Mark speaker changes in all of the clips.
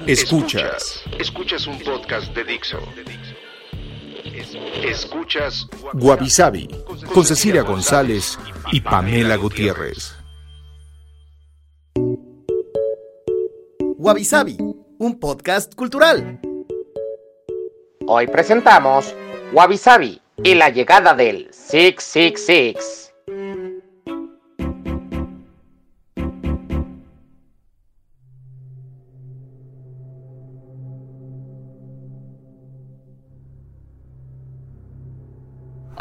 Speaker 1: Escuchas. Escuchas un podcast de Dixo. Escuchas
Speaker 2: Guavi Sabi con Cecilia González y Pamela Gutiérrez.
Speaker 3: Wabi Sabi, un podcast cultural.
Speaker 4: Hoy presentamos Wabi Sabi y la llegada del 666.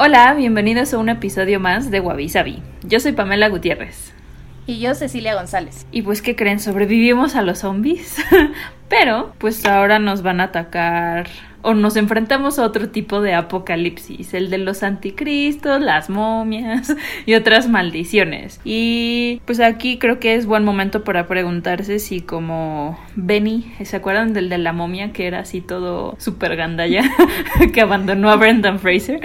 Speaker 5: Hola, bienvenidos a un episodio más de Wabi Sabi. Yo soy Pamela Gutiérrez.
Speaker 6: Y yo, Cecilia González.
Speaker 5: Y pues, ¿qué creen? Sobrevivimos a los zombies. Pero, pues ahora nos van a atacar o nos enfrentamos a otro tipo de apocalipsis, el de los anticristos, las momias y otras maldiciones. Y pues aquí creo que es buen momento para preguntarse si como Benny, ¿se acuerdan del de la momia que era así todo super gandalla que abandonó a Brendan Fraser?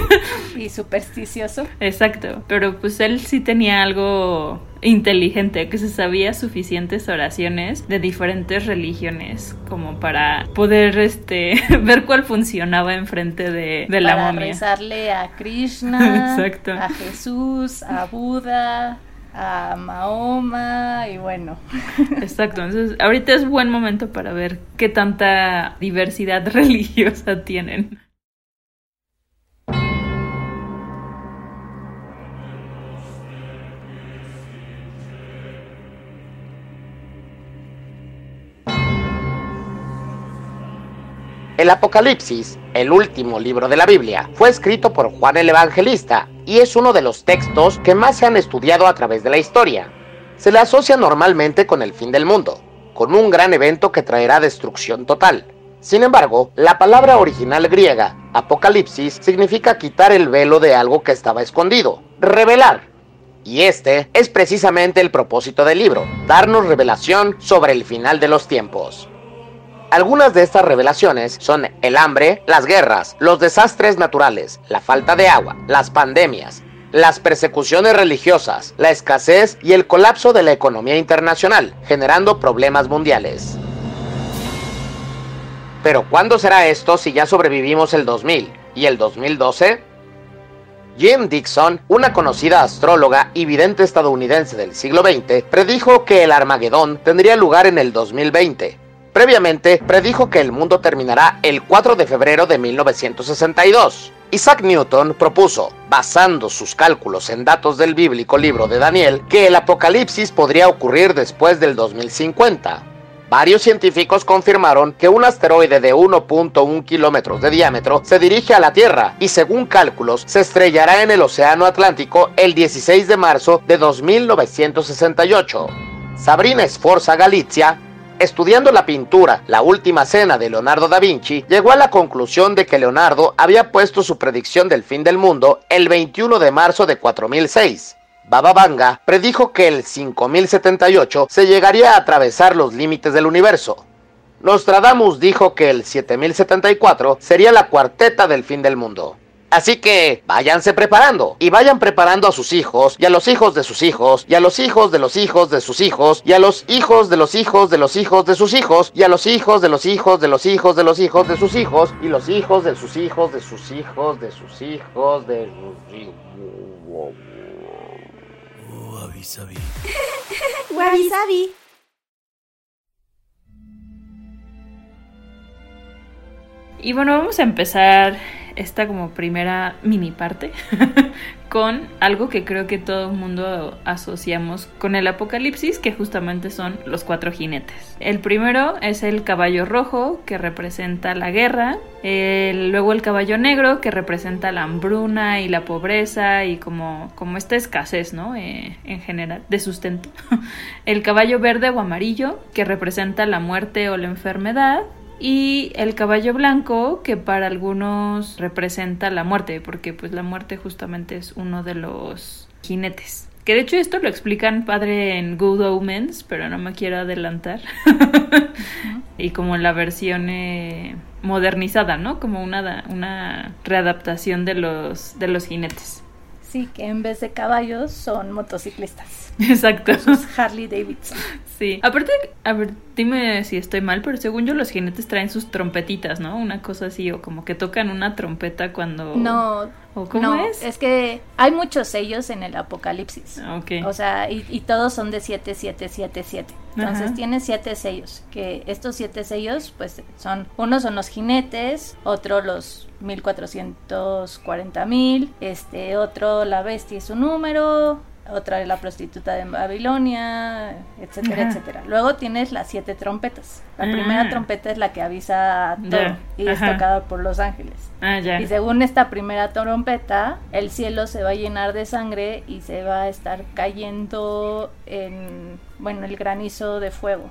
Speaker 6: y supersticioso.
Speaker 5: Exacto, pero pues él sí tenía algo inteligente, que se sabía suficientes oraciones de diferentes religiones como para poder este ver cuál funcionaba enfrente de, de la
Speaker 6: Para
Speaker 5: momia.
Speaker 6: rezarle a Krishna,
Speaker 5: Exacto.
Speaker 6: a Jesús, a Buda, a Mahoma y bueno.
Speaker 5: Exacto, entonces ahorita es buen momento para ver qué tanta diversidad religiosa tienen.
Speaker 4: El Apocalipsis, el último libro de la Biblia, fue escrito por Juan el Evangelista y es uno de los textos que más se han estudiado a través de la historia. Se le asocia normalmente con el fin del mundo, con un gran evento que traerá destrucción total. Sin embargo, la palabra original griega, Apocalipsis, significa quitar el velo de algo que estaba escondido, revelar. Y este es precisamente el propósito del libro, darnos revelación sobre el final de los tiempos. Algunas de estas revelaciones son el hambre, las guerras, los desastres naturales, la falta de agua, las pandemias, las persecuciones religiosas, la escasez y el colapso de la economía internacional, generando problemas mundiales. Pero ¿cuándo será esto si ya sobrevivimos el 2000 y el 2012? Jim Dixon, una conocida astróloga y vidente estadounidense del siglo XX, predijo que el Armagedón tendría lugar en el 2020. Previamente, predijo que el mundo terminará el 4 de febrero de 1962. Isaac Newton propuso, basando sus cálculos en datos del bíblico libro de Daniel, que el apocalipsis podría ocurrir después del 2050. Varios científicos confirmaron que un asteroide de 1.1 kilómetros de diámetro se dirige a la Tierra y según cálculos se estrellará en el Océano Atlántico el 16 de marzo de 2968. Sabrina Sforza Galizia, estudiando la pintura La Última Cena de Leonardo da Vinci, llegó a la conclusión de que Leonardo había puesto su predicción del fin del mundo el 21 de marzo de 4006. Baba Vanga predijo que el 5078 se llegaría a atravesar los límites del universo. Nostradamus dijo que el 7074 sería la cuarteta del fin del mundo. Así que váyanse preparando y vayan preparando a sus hijos y a los hijos de sus hijos y a los hijos de los hijos de sus hijos y a los hijos de los hijos de los hijos de sus hijos y a los hijos de los hijos de los hijos de los hijos de sus hijos y los hijos de sus hijos de sus hijos de sus hijos de sus hijos.
Speaker 7: Wabi Sabi.
Speaker 8: Wabi Sabi.
Speaker 5: Y bueno, vamos a empezar esta como primera mini parte con algo que creo que todo el mundo asociamos con el apocalipsis, que justamente son los cuatro jinetes. El primero es el caballo rojo, que representa la guerra, luego el caballo negro, que representa la hambruna y la pobreza y como, como esta escasez, ¿no? Eh, en general, de sustento. el caballo verde o amarillo, que representa la muerte o la enfermedad y el caballo blanco que para algunos representa la muerte porque pues la muerte justamente es uno de los jinetes. Que de hecho esto lo explican padre en Good Omens pero no me quiero adelantar. Y como la versión eh, modernizada no como una una readaptación de los de los jinetes
Speaker 6: Sí, que en vez de caballos son motociclistas.
Speaker 5: Exacto.
Speaker 6: Harley Davidson.
Speaker 5: Sí. Aparte, a ver, dime si estoy mal, pero según yo los jinetes traen sus trompetitas, ¿no? Una cosa así, o como que tocan una trompeta cuando...
Speaker 6: No.
Speaker 5: ¿O cómo
Speaker 6: no,
Speaker 5: es?
Speaker 6: Es que hay muchos sellos en el apocalipsis.
Speaker 5: Ok.
Speaker 6: O sea, y, y todos son de 7777. Entonces
Speaker 5: Ajá.
Speaker 6: tiene siete sellos. Que estos siete sellos, pues son... Unos son los jinetes, otro los 1440 mil, este otro la bestia y su número, otra la prostituta de Babilonia, etcétera,
Speaker 5: Ajá.
Speaker 6: etcétera. Luego tienes las siete trompetas. La
Speaker 5: Ah.
Speaker 6: primera trompeta es la que avisa todo
Speaker 5: Ya,
Speaker 6: y es tocada por los ángeles.
Speaker 5: Ah, ya.
Speaker 6: Y según esta primera trompeta, el cielo se va a llenar de sangre y se va a estar cayendo en, bueno, el granizo de fuego.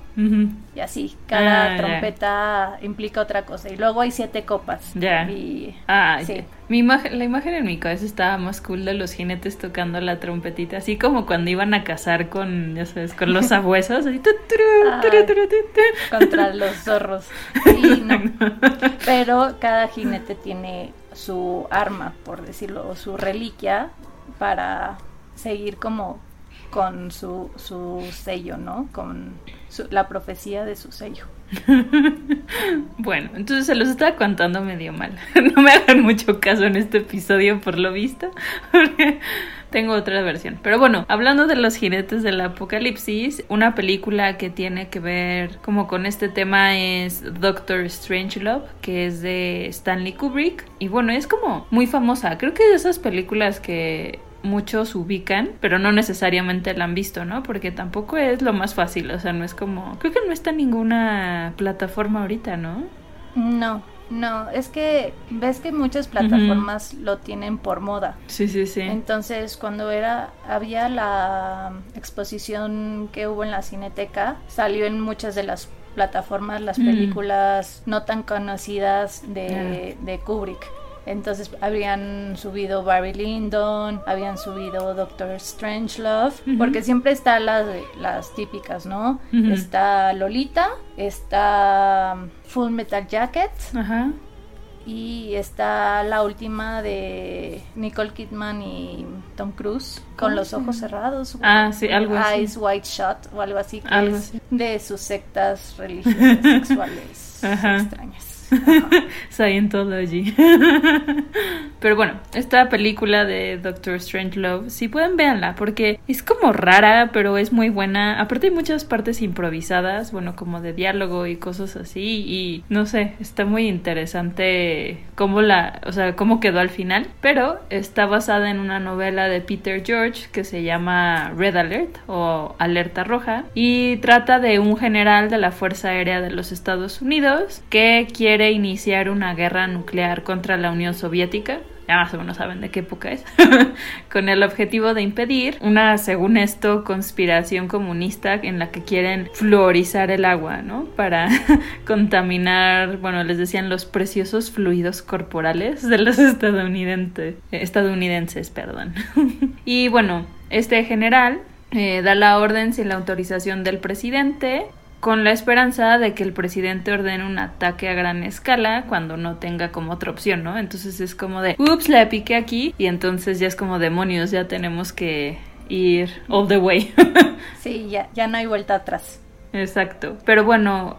Speaker 6: Y así, cada
Speaker 5: Ah, ya.
Speaker 6: trompeta implica otra cosa. Y luego hay siete copas.
Speaker 5: Ya.
Speaker 6: Y,
Speaker 5: Ah,
Speaker 6: sí.
Speaker 5: ya. Mi imagen, la imagen en mi cabeza estaba más cool de los jinetes tocando la trompetita, así como cuando iban a cazar con, ya sabes, con los así. tu, tu, tu.
Speaker 6: contra los zorros. Sí, no. Pero cada jinete tiene su arma, por decirlo, su reliquia para seguir como con su, su sello, ¿no? Con su- la profecía de su sello.
Speaker 5: Bueno, entonces se los estaba contando medio mal. No me hagan mucho caso en este episodio por lo visto, porque tengo otra versión. Pero bueno, hablando de los jinetes del apocalipsis, una película que tiene que ver como con este tema es Doctor Strangelove, que es de Stanley Kubrick. Y bueno, es como muy famosa. Creo que de esas películas que muchos ubican, pero no necesariamente la han visto, ¿no? Porque tampoco es lo más fácil, o sea, no es como... Creo que no está en ninguna plataforma ahorita, ¿no?
Speaker 6: No, no, es que ves que muchas plataformas lo tienen por moda.
Speaker 5: Sí, sí, sí.
Speaker 6: Entonces, cuando era había la exposición que hubo en la Cineteca, salió en muchas de las plataformas las
Speaker 5: Mm.
Speaker 6: películas no tan conocidas de, de Kubrick. Entonces habían subido Barry Lyndon, habían subido Doctor Strangelove,
Speaker 5: Ujú.
Speaker 6: porque siempre están las, las típicas, ¿no? Está Lolita, está Full Metal Jacket,
Speaker 5: Ajá.
Speaker 6: y está la última de Nicole Kidman y Tom Cruise con los ojos cerrados.
Speaker 5: Ah, sí, algo así.
Speaker 6: Eyes White Shot o algo así. Que
Speaker 5: Algo
Speaker 6: es
Speaker 5: así.
Speaker 6: De sus sectas religiosas sexuales
Speaker 5: Ajá.
Speaker 6: extrañas.
Speaker 5: Scientology. Pero bueno, esta película de Doctor Strangelove, si pueden véanla, porque es como rara, pero es muy buena. Aparte hay muchas partes improvisadas, bueno, como de diálogo y cosas así. Y no sé, está muy interesante cómo la, o sea, cómo quedó al final. Pero está basada en una novela de Peter George que se llama Red Alert o Alerta Roja. Y trata de un general de la Fuerza Aérea de los Estados Unidos que quiere iniciar una guerra nuclear contra la Unión Soviética. Ya más saben de qué época es. Con el objetivo de impedir una, según esto, conspiración comunista en la que quieren fluorizar el agua, ¿no? Para contaminar, bueno, les decían los preciosos fluidos corporales de los estadounidenses. Estadounidenses, perdón. y bueno, este general eh, da la orden sin la autorización del presidente con la esperanza de que el presidente ordene un ataque a gran escala cuando no tenga como otra opción, ¿no? Entonces es como de, ups, la piqué aquí y entonces ya es como demonios, ya tenemos que ir all the way.
Speaker 6: Sí, ya, ya no hay vuelta atrás.
Speaker 5: Exacto. Pero bueno,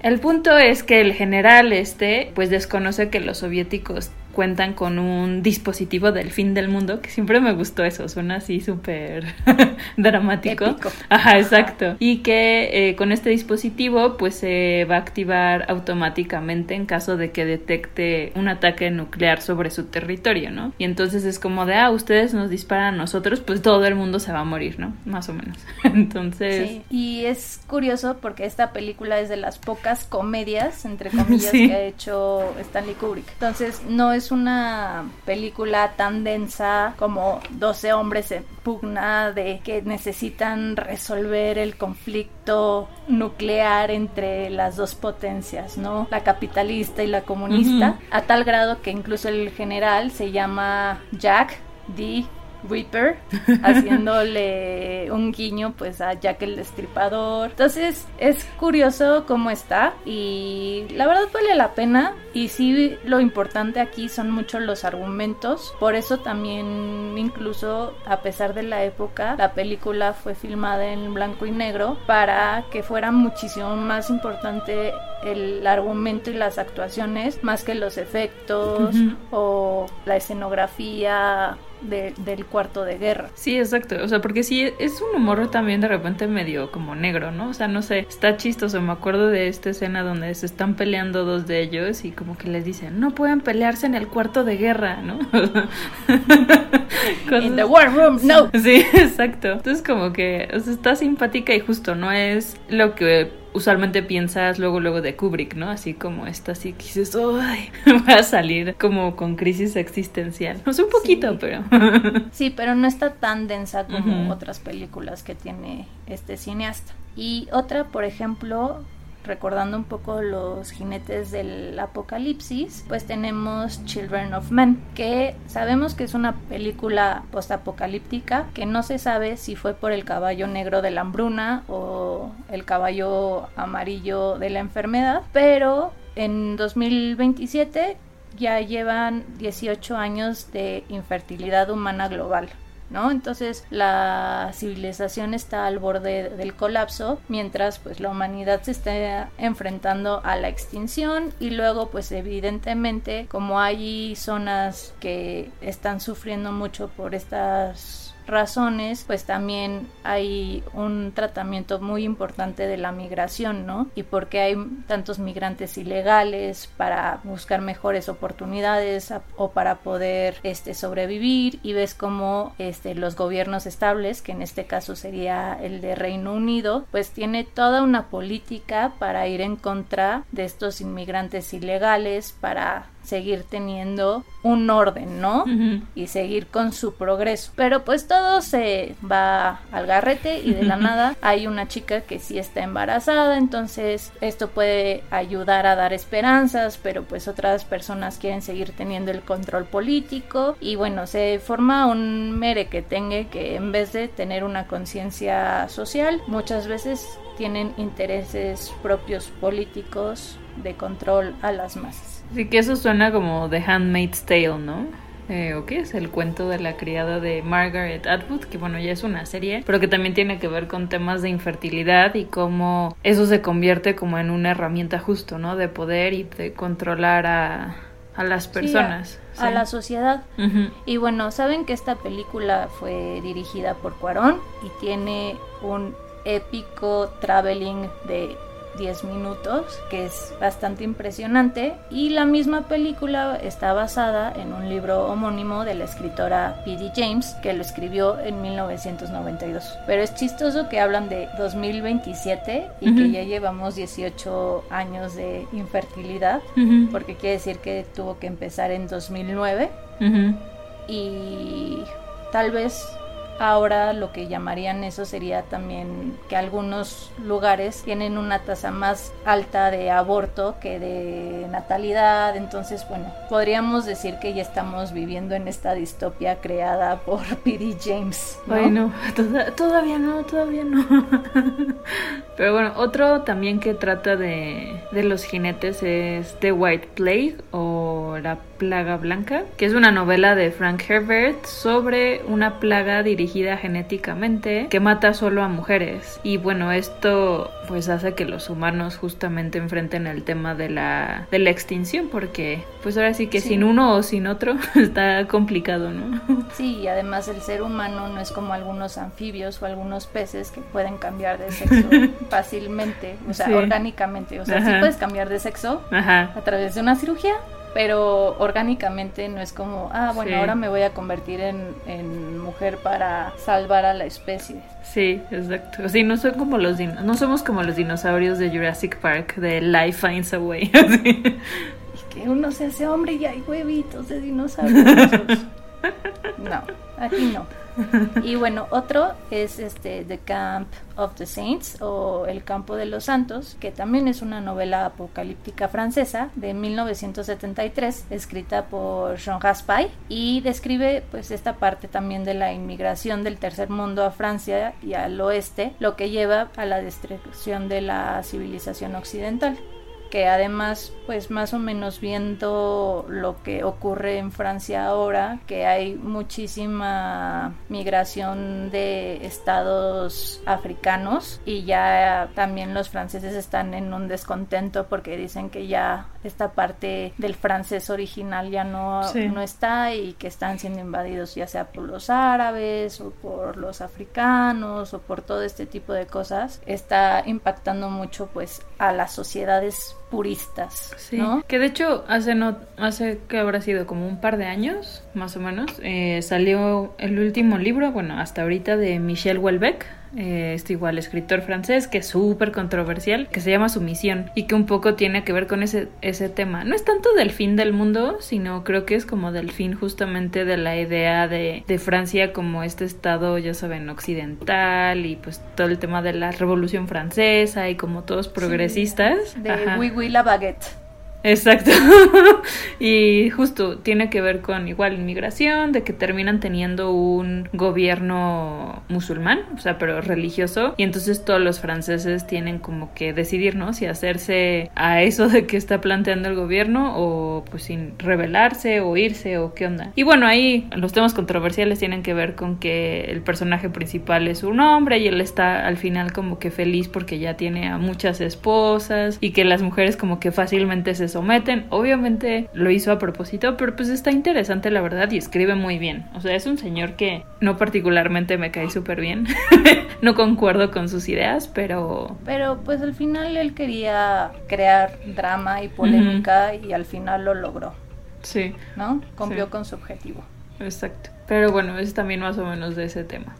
Speaker 5: el punto es que el general este pues desconoce que los soviéticos cuentan con un dispositivo del fin del mundo, que siempre me gustó eso, suena así súper dramático.
Speaker 6: Épico.
Speaker 5: Ajá, exacto. Y que eh, con este dispositivo pues se va a activar automáticamente en caso de que detecte un ataque nuclear sobre su territorio, ¿no? Y entonces es como de, ah, ustedes nos disparan a nosotros, pues todo el mundo se va a morir, ¿no? Más o menos. Entonces...
Speaker 6: Sí, y es curioso porque esta película es de las pocas comedias, entre comillas,
Speaker 5: Sí.
Speaker 6: que ha hecho Stanley Kubrick. Entonces, no es una película tan densa como 12 hombres en pugna de que necesitan resolver el conflicto nuclear entre las dos potencias, ¿no? La capitalista y la comunista, a tal grado que incluso el general se llama Jack D. Reaper, haciéndole un guiño pues a Jack el Destripador. Entonces es curioso cómo está y la verdad vale la pena y sí lo importante aquí son mucho los argumentos. Por eso también incluso a pesar de la época la película fue filmada en blanco y negro para que fuera muchísimo más importante el argumento y las actuaciones más que los efectos o la escenografía de- del cuarto de guerra.
Speaker 5: Sí, exacto. O sea, porque sí, es un humor también de repente medio como negro, ¿no? O sea, no sé, está chistoso. Me acuerdo de esta escena donde se están peleando dos de ellos y como que les dicen, no pueden pelearse en el cuarto de guerra, ¿no? Cosas-
Speaker 6: In the war room, no.
Speaker 5: Sí, exacto. Entonces como que o sea, está simpática y justo, no es lo que usualmente piensas luego luego de Kubrick, ¿no? Así como esta así que dices, ¡ay! Va a salir como con crisis existencial. No sé, un poquito,
Speaker 6: Sí.
Speaker 5: pero...
Speaker 6: Sí, pero no está tan densa como otras películas que tiene este cineasta. Y otra, por ejemplo, recordando un poco los jinetes del apocalipsis, pues tenemos Children of Men, que sabemos que es una película postapocalíptica, que no se sabe si fue por el caballo negro de la hambruna o el caballo amarillo de la enfermedad, pero en 2027 ya llevan 18 años de infertilidad humana global. ¿No? Entonces la civilización está al borde del colapso mientras pues la humanidad se está enfrentando a la extinción y luego pues evidentemente como hay zonas que están sufriendo mucho por estas razones, pues también hay un tratamiento muy importante de la migración, ¿no? Y porque hay tantos migrantes ilegales para buscar mejores oportunidades o para poder este sobrevivir y ves como este los gobiernos estables, que en este caso sería el de Reino Unido, pues tiene toda una política para ir en contra de estos inmigrantes ilegales para seguir teniendo un orden, ¿no? Y seguir con su progreso. Pero pues todo se va al garrete y de la nada hay una chica que sí está embarazada, entonces esto puede ayudar a dar esperanzas, pero pues otras personas quieren seguir teniendo el control político y bueno, se forma un mere que tenga que en vez de tener una conciencia social, muchas veces tienen intereses propios políticos de control a las masas.
Speaker 5: Sí, que eso suena como The Handmaid's Tale, ¿no? Eh, ¿O qué es? El cuento de la criada de Margaret Atwood, que bueno, ya es una serie, pero que también tiene que ver con temas de infertilidad y cómo eso se convierte como en una herramienta justo, ¿no? De poder y de controlar a, a las
Speaker 6: Sí, a-
Speaker 5: personas.
Speaker 6: a,
Speaker 5: Sí.
Speaker 6: la sociedad.
Speaker 5: Ujú.
Speaker 6: Y bueno, saben que esta película fue dirigida por Cuarón y tiene un épico traveling de 10 minutos que es bastante impresionante y la misma película está basada en un libro homónimo de la escritora P.D. James que lo escribió en 1992 pero es chistoso que hablan de 2027 y que
Speaker 5: Ujú.
Speaker 6: ya llevamos 18 años de infertilidad porque quiere decir que tuvo que empezar en 2009
Speaker 5: Ujú.
Speaker 6: y tal vez ahora lo que llamarían eso sería también que algunos lugares tienen una tasa más alta de aborto que de natalidad, entonces bueno, podríamos decir que ya estamos viviendo en esta distopia creada por P.D. James. ¿no?
Speaker 5: Ay, no, toda- todavía no, todavía no. Pero bueno, otro también que trata de, de los jinetes es The White Plague o La Plaga Blanca, que es una novela de Frank Herbert sobre una plaga dirigida dirigida genéticamente que mata solo a mujeres. Y bueno, esto pues hace que los humanos justamente enfrenten el tema de la, de la extinción porque pues ahora sí que sin uno o sin otro está complicado, ¿no?
Speaker 6: Sí, y además el ser humano no es como algunos anfibios o algunos peces que pueden cambiar de sexo fácilmente, o sea, orgánicamente. O sea, sí puedes cambiar de sexo a través de una cirugía, pero orgánicamente no es como, ah, bueno, ahora me voy a convertir en, en, mujer para salvar a la especie.
Speaker 5: Sí, exacto. Sí, no son como los no somos como los dinosaurios de Jurassic Park de Life Finds a Way.
Speaker 6: y que uno se hace hombre y hay huevitos de dinosaurios. no, aquí no. y bueno, otro es este The Camp of the Saints o El Campo de los Santos, que también es una novela apocalíptica francesa de 1973, escrita por Jean Raspail y describe pues esta parte también de la inmigración del tercer mundo a Francia y al oeste, lo que lleva a la destrucción de la civilización occidental que además pues más o menos viendo lo que ocurre en Francia ahora, que hay muchísima migración de estados africanos y ya también los franceses están en un descontento porque dicen que ya esta parte del francés original ya no, no está y que están siendo invadidos ya sea por los árabes o por los africanos o por todo este tipo de cosas, está impactando mucho pues a las sociedades puristas, ¿no?
Speaker 5: Que de hecho hace no hace que habrá sido como un par de años, más o menos, eh, salió el último libro, bueno, hasta ahorita de Michel Houellebecq, eh, este igual escritor francés que es súper controversial, que se llama Sumisión y que un poco tiene que ver con ese, ese tema. No es tanto del fin del mundo, sino creo que es como del fin justamente de la idea de, de Francia como este estado, ya saben, occidental y pues todo el tema de la Revolución Francesa y como todos progresistas.
Speaker 6: de Oui Oui la baguette.
Speaker 5: Exacto. y justo tiene que ver con igual inmigración, de que terminan teniendo un gobierno musulmán, o sea, pero religioso, y entonces todos los franceses tienen como que decidir, ¿no? Si hacerse a eso de que está planteando el gobierno o pues sin rebelarse o irse o qué onda. Y bueno, ahí los temas controversiales tienen que ver con que el personaje principal es un hombre y él está al final como que feliz porque ya tiene a muchas esposas y que las mujeres como que fácilmente se someten. Obviamente lo hizo a propósito, pero pues está interesante la verdad y escribe muy bien. O sea, es un señor que no particularmente me cae súper bien. no concuerdo con sus ideas, pero...
Speaker 6: Pero pues al final él quería crear drama y polémica y al final lo logró.
Speaker 5: Sí.
Speaker 6: ¿No? Cumplió con su objetivo.
Speaker 5: Exacto. Pero bueno, es también más o menos de ese tema.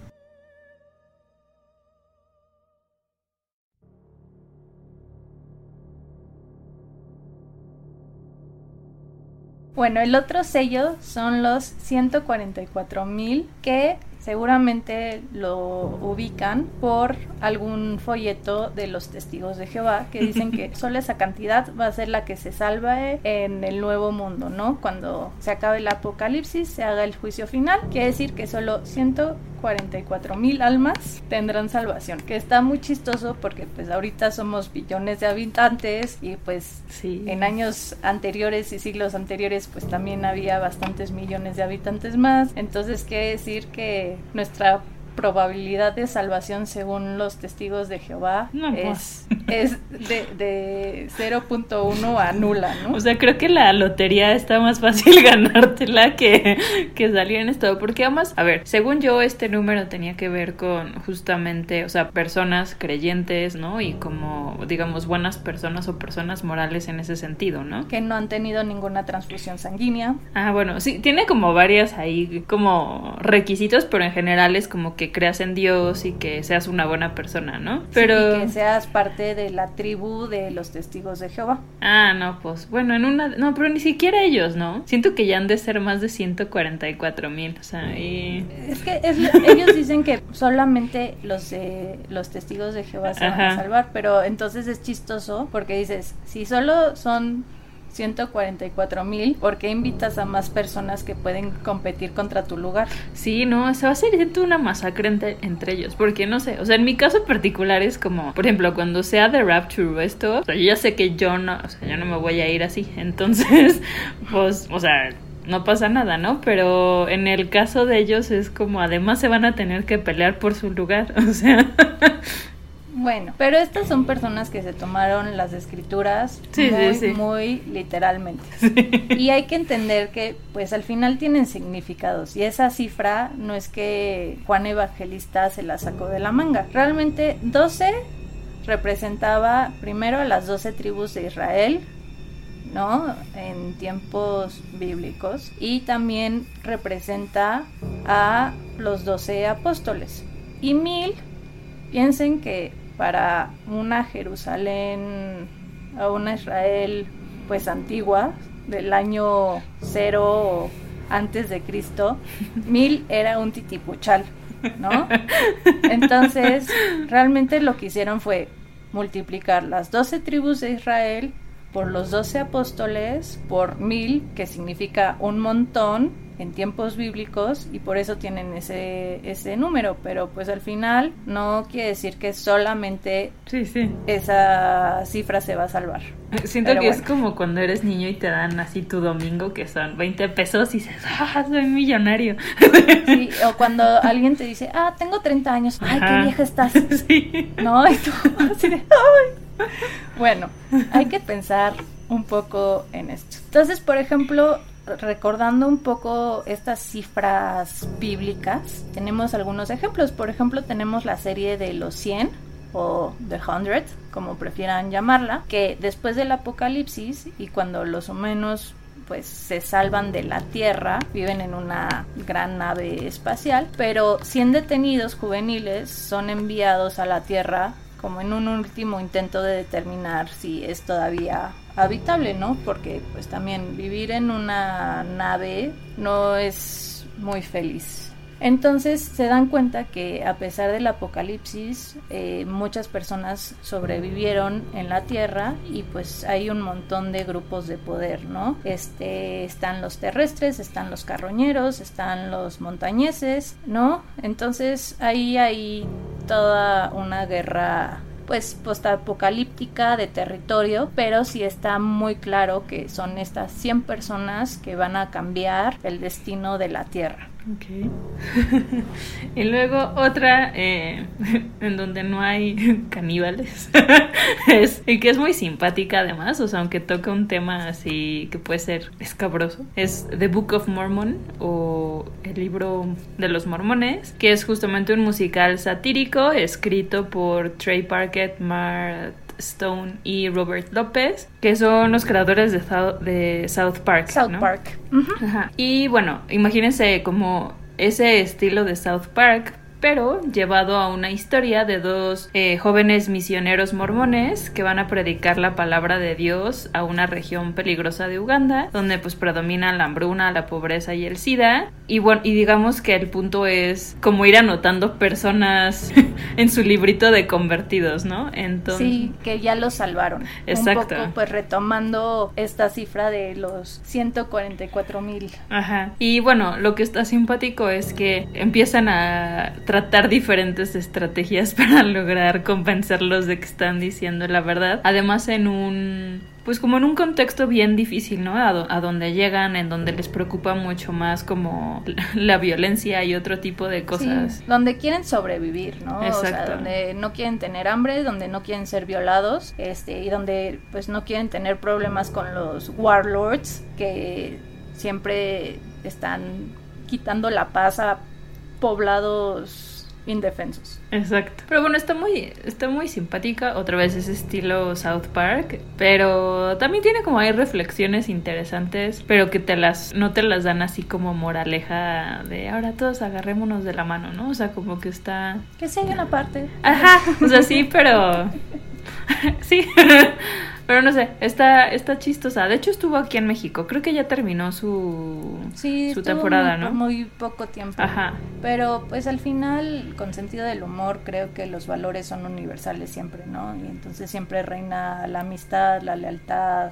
Speaker 6: Bueno, el otro sello son los 144 mil que seguramente lo ubican por algún folleto de los testigos de Jehová que dicen que solo esa cantidad va a ser la que se salve en el nuevo mundo, ¿no? Cuando se acabe el apocalipsis, se haga el juicio final, quiere decir que solo 144 mil almas tendrán salvación, que está muy chistoso porque pues ahorita somos billones de habitantes y pues sí. en años anteriores y siglos anteriores pues también había bastantes millones de habitantes más, entonces quiere decir que nuestra probabilidad de salvación según los testigos de Jehová es, pues. es de, de 0.1 a nula, ¿no?
Speaker 5: O sea, creo que la lotería está más fácil ganártela que, que salir en esto, porque además, a ver, según yo este número tenía que ver con justamente, o sea, personas creyentes, ¿no? Y como, digamos, buenas personas o personas morales en ese sentido, ¿no?
Speaker 6: Que no han tenido ninguna transfusión sanguínea.
Speaker 5: Ah, bueno, sí, tiene como varias ahí como requisitos, pero en general es como que que creas en Dios y que seas una buena persona, ¿no?
Speaker 6: Pero... que seas parte de la tribu de los testigos de Jehová.
Speaker 5: Ah, no, pues bueno, en una... No, pero ni siquiera ellos, ¿no? Siento que ya han de ser más de 144 mil, o sea, y...
Speaker 6: Es que ellos dicen que solamente los, de, los testigos de Jehová se van a salvar, pero entonces es chistoso porque dices, si solo son 144 mil, ¿por qué invitas a más personas que pueden competir contra tu lugar?
Speaker 5: Sí, no, se va a ser una masacre entre, ellos, porque no sé, o sea, en mi caso particular es como, por ejemplo, cuando sea The Rapture o esto, yo ya sé que yo no, o sea, yo no me voy a ir así, entonces, pues, o sea, no pasa nada, ¿no? Pero en el caso de ellos es como además se van a tener que pelear por su lugar, o sea...
Speaker 6: Bueno, pero estas son personas que se tomaron las escrituras muy, muy literalmente. Y hay que entender que, pues al final tienen significados. Y esa cifra no es que Juan Evangelista se la sacó de la manga. Realmente 12 representaba primero a las 12 tribus de Israel, ¿no? En tiempos bíblicos. Y también representa a los 12 apóstoles. Y mil, piensen que para una Jerusalén o una Israel pues antigua del año cero antes de Cristo, mil era un titipuchal, ¿no? Entonces, realmente lo que hicieron fue multiplicar las doce tribus de Israel por los doce apóstoles por mil, que significa un montón, en tiempos bíblicos y por eso tienen ese, ese número, pero pues al final no quiere decir que solamente
Speaker 5: sí, sí.
Speaker 6: esa cifra se va a salvar.
Speaker 5: Siento que es como cuando eres niño y te dan así tu domingo que son 20 pesos y dices, ah, soy millonario.
Speaker 6: Sí, o cuando alguien te dice, ah, tengo 30 años, ay, qué vieja estás. Sí. No, y tú así de, ay. Bueno, hay que pensar un poco en esto. Entonces, por ejemplo, recordando un poco estas cifras bíblicas, tenemos algunos ejemplos. Por ejemplo, tenemos la serie de los 100 o The Hundred, como prefieran llamarla, que después del apocalipsis y cuando los humanos pues se salvan de la Tierra, viven en una gran nave espacial, pero 100 detenidos juveniles son enviados a la Tierra como en un último intento de determinar si es todavía habitable, ¿no? Porque pues también vivir en una nave no es muy feliz. Entonces se dan cuenta que a pesar del apocalipsis eh, muchas personas sobrevivieron en la Tierra y pues hay un montón de grupos de poder, ¿no? Este están los terrestres, están los carroñeros, están los montañeses, ¿no? Entonces ahí hay toda una guerra pues postapocalíptica de territorio, pero sí está muy claro que son estas 100 personas que van a cambiar el destino de la Tierra.
Speaker 5: Okay. y luego otra eh, en donde no hay caníbales es, y que es muy simpática además, o sea, aunque toca un tema así que puede ser escabroso, es The Book of Mormon o el libro de los mormones, que es justamente un musical satírico escrito por Trey Parkett, Mart Stone y Robert López, que son los creadores de, de South Park.
Speaker 6: South Park.
Speaker 5: Y bueno, imagínense como ese estilo de South Park, pero llevado a una historia de dos eh, jóvenes misioneros mormones que van a predicar la palabra de Dios a una región peligrosa de Uganda, donde pues predomina la hambruna, la pobreza y el SIDA. Y bueno, y digamos que el punto es como ir anotando personas en su librito de convertidos, ¿no?
Speaker 6: Entonces... Sí, que ya los salvaron.
Speaker 5: Exacto.
Speaker 6: Un poco pues retomando esta cifra de los 144 mil.
Speaker 5: Ajá. Y bueno, lo que está simpático es que empiezan a tratar diferentes estrategias para lograr convencerlos de que están diciendo la verdad. Además en un pues como en un contexto bien difícil, ¿no? A, donde llegan, en donde les preocupa mucho más como la violencia y otro tipo de cosas.
Speaker 6: donde quieren sobrevivir, ¿no? Exacto. O sea, donde no quieren tener hambre, donde no quieren ser violados, este, y donde pues no quieren tener problemas con los warlords que siempre están quitando la paz a poblados indefensos.
Speaker 5: Exacto. Pero bueno, está muy, está muy simpática. Otra vez ese estilo South Park. Pero también tiene como hay reflexiones interesantes. Pero que te las, no te las dan así como moraleja de ahora todos agarrémonos de la mano, ¿no? O sea, como que está.
Speaker 6: Que sí hay una parte.
Speaker 5: Ajá. O sea, sí, pero. sí. Pero no sé, está, está chistosa. De hecho, estuvo aquí en México. Creo que ya terminó su,
Speaker 6: sí,
Speaker 5: su temporada,
Speaker 6: ¿no? Muy poco tiempo.
Speaker 5: Ajá.
Speaker 6: Pero pues al final, con sentido del humor, creo que los valores son universales siempre, ¿no? Y entonces siempre reina la amistad, la lealtad.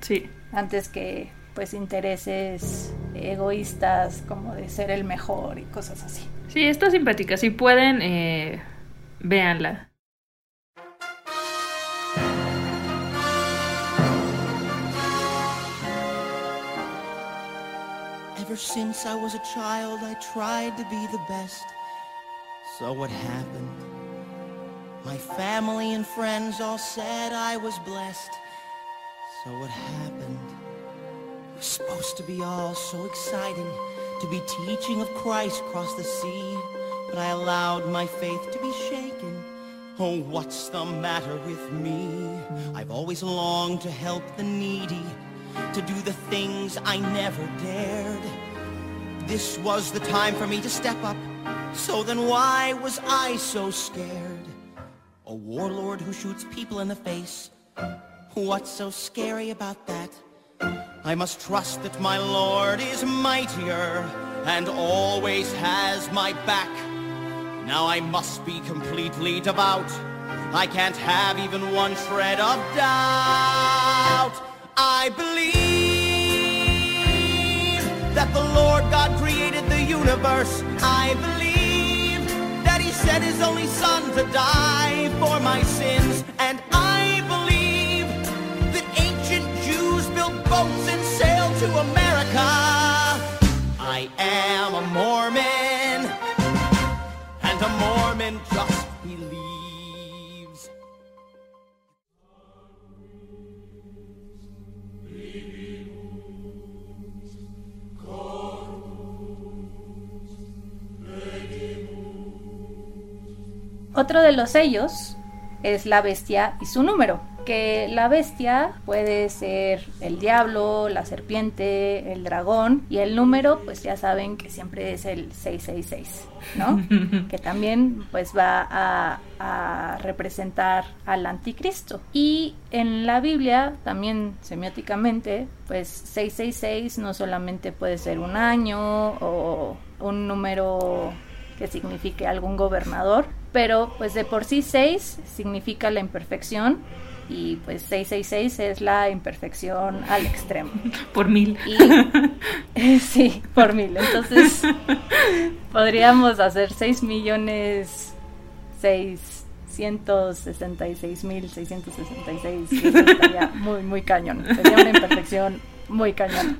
Speaker 5: Sí.
Speaker 6: Antes que pues intereses egoístas como de ser el mejor y cosas así.
Speaker 5: Sí, está simpática. Si pueden, eh, véanla.
Speaker 7: Ever since I was a child, I tried to be the best. So what happened? My family and friends all said I was blessed. So what happened? It was supposed to be all so exciting to be teaching of Christ across the sea, but I allowed my faith to be shaken. Oh, what's the matter with me? I've always longed to help the needy, to do the things I never dared. This was the time for me to step up, so then why was I so scared? A warlord who shoots people in the face. What's so scary about that? I must trust that my Lord is mightier and always has my back. Now I must be completely devout. I can't have even one shred of doubt. I believe that the Lord God created the universe. I believe that he sent his only son to die for my sins. And I believe that ancient Jews built boats and sailed to America. I am a Mormon, and a Mormon just believes.
Speaker 6: Otro de los sellos es la bestia y su número, que la bestia puede ser el diablo, la serpiente, el dragón y el número pues ya saben que siempre es el 666, ¿no? que también pues va a, a representar al anticristo. Y en la Biblia también semióticamente pues 666 no solamente puede ser un año o un número que signifique algún gobernador, pero pues de por sí 6 significa la imperfección y pues 666 es la imperfección al extremo.
Speaker 5: Por mil.
Speaker 6: Y, sí, por mil. Entonces podríamos hacer 6 millones 666 mil 666. Eso estaría muy, muy cañón. Sería una imperfección muy cañón.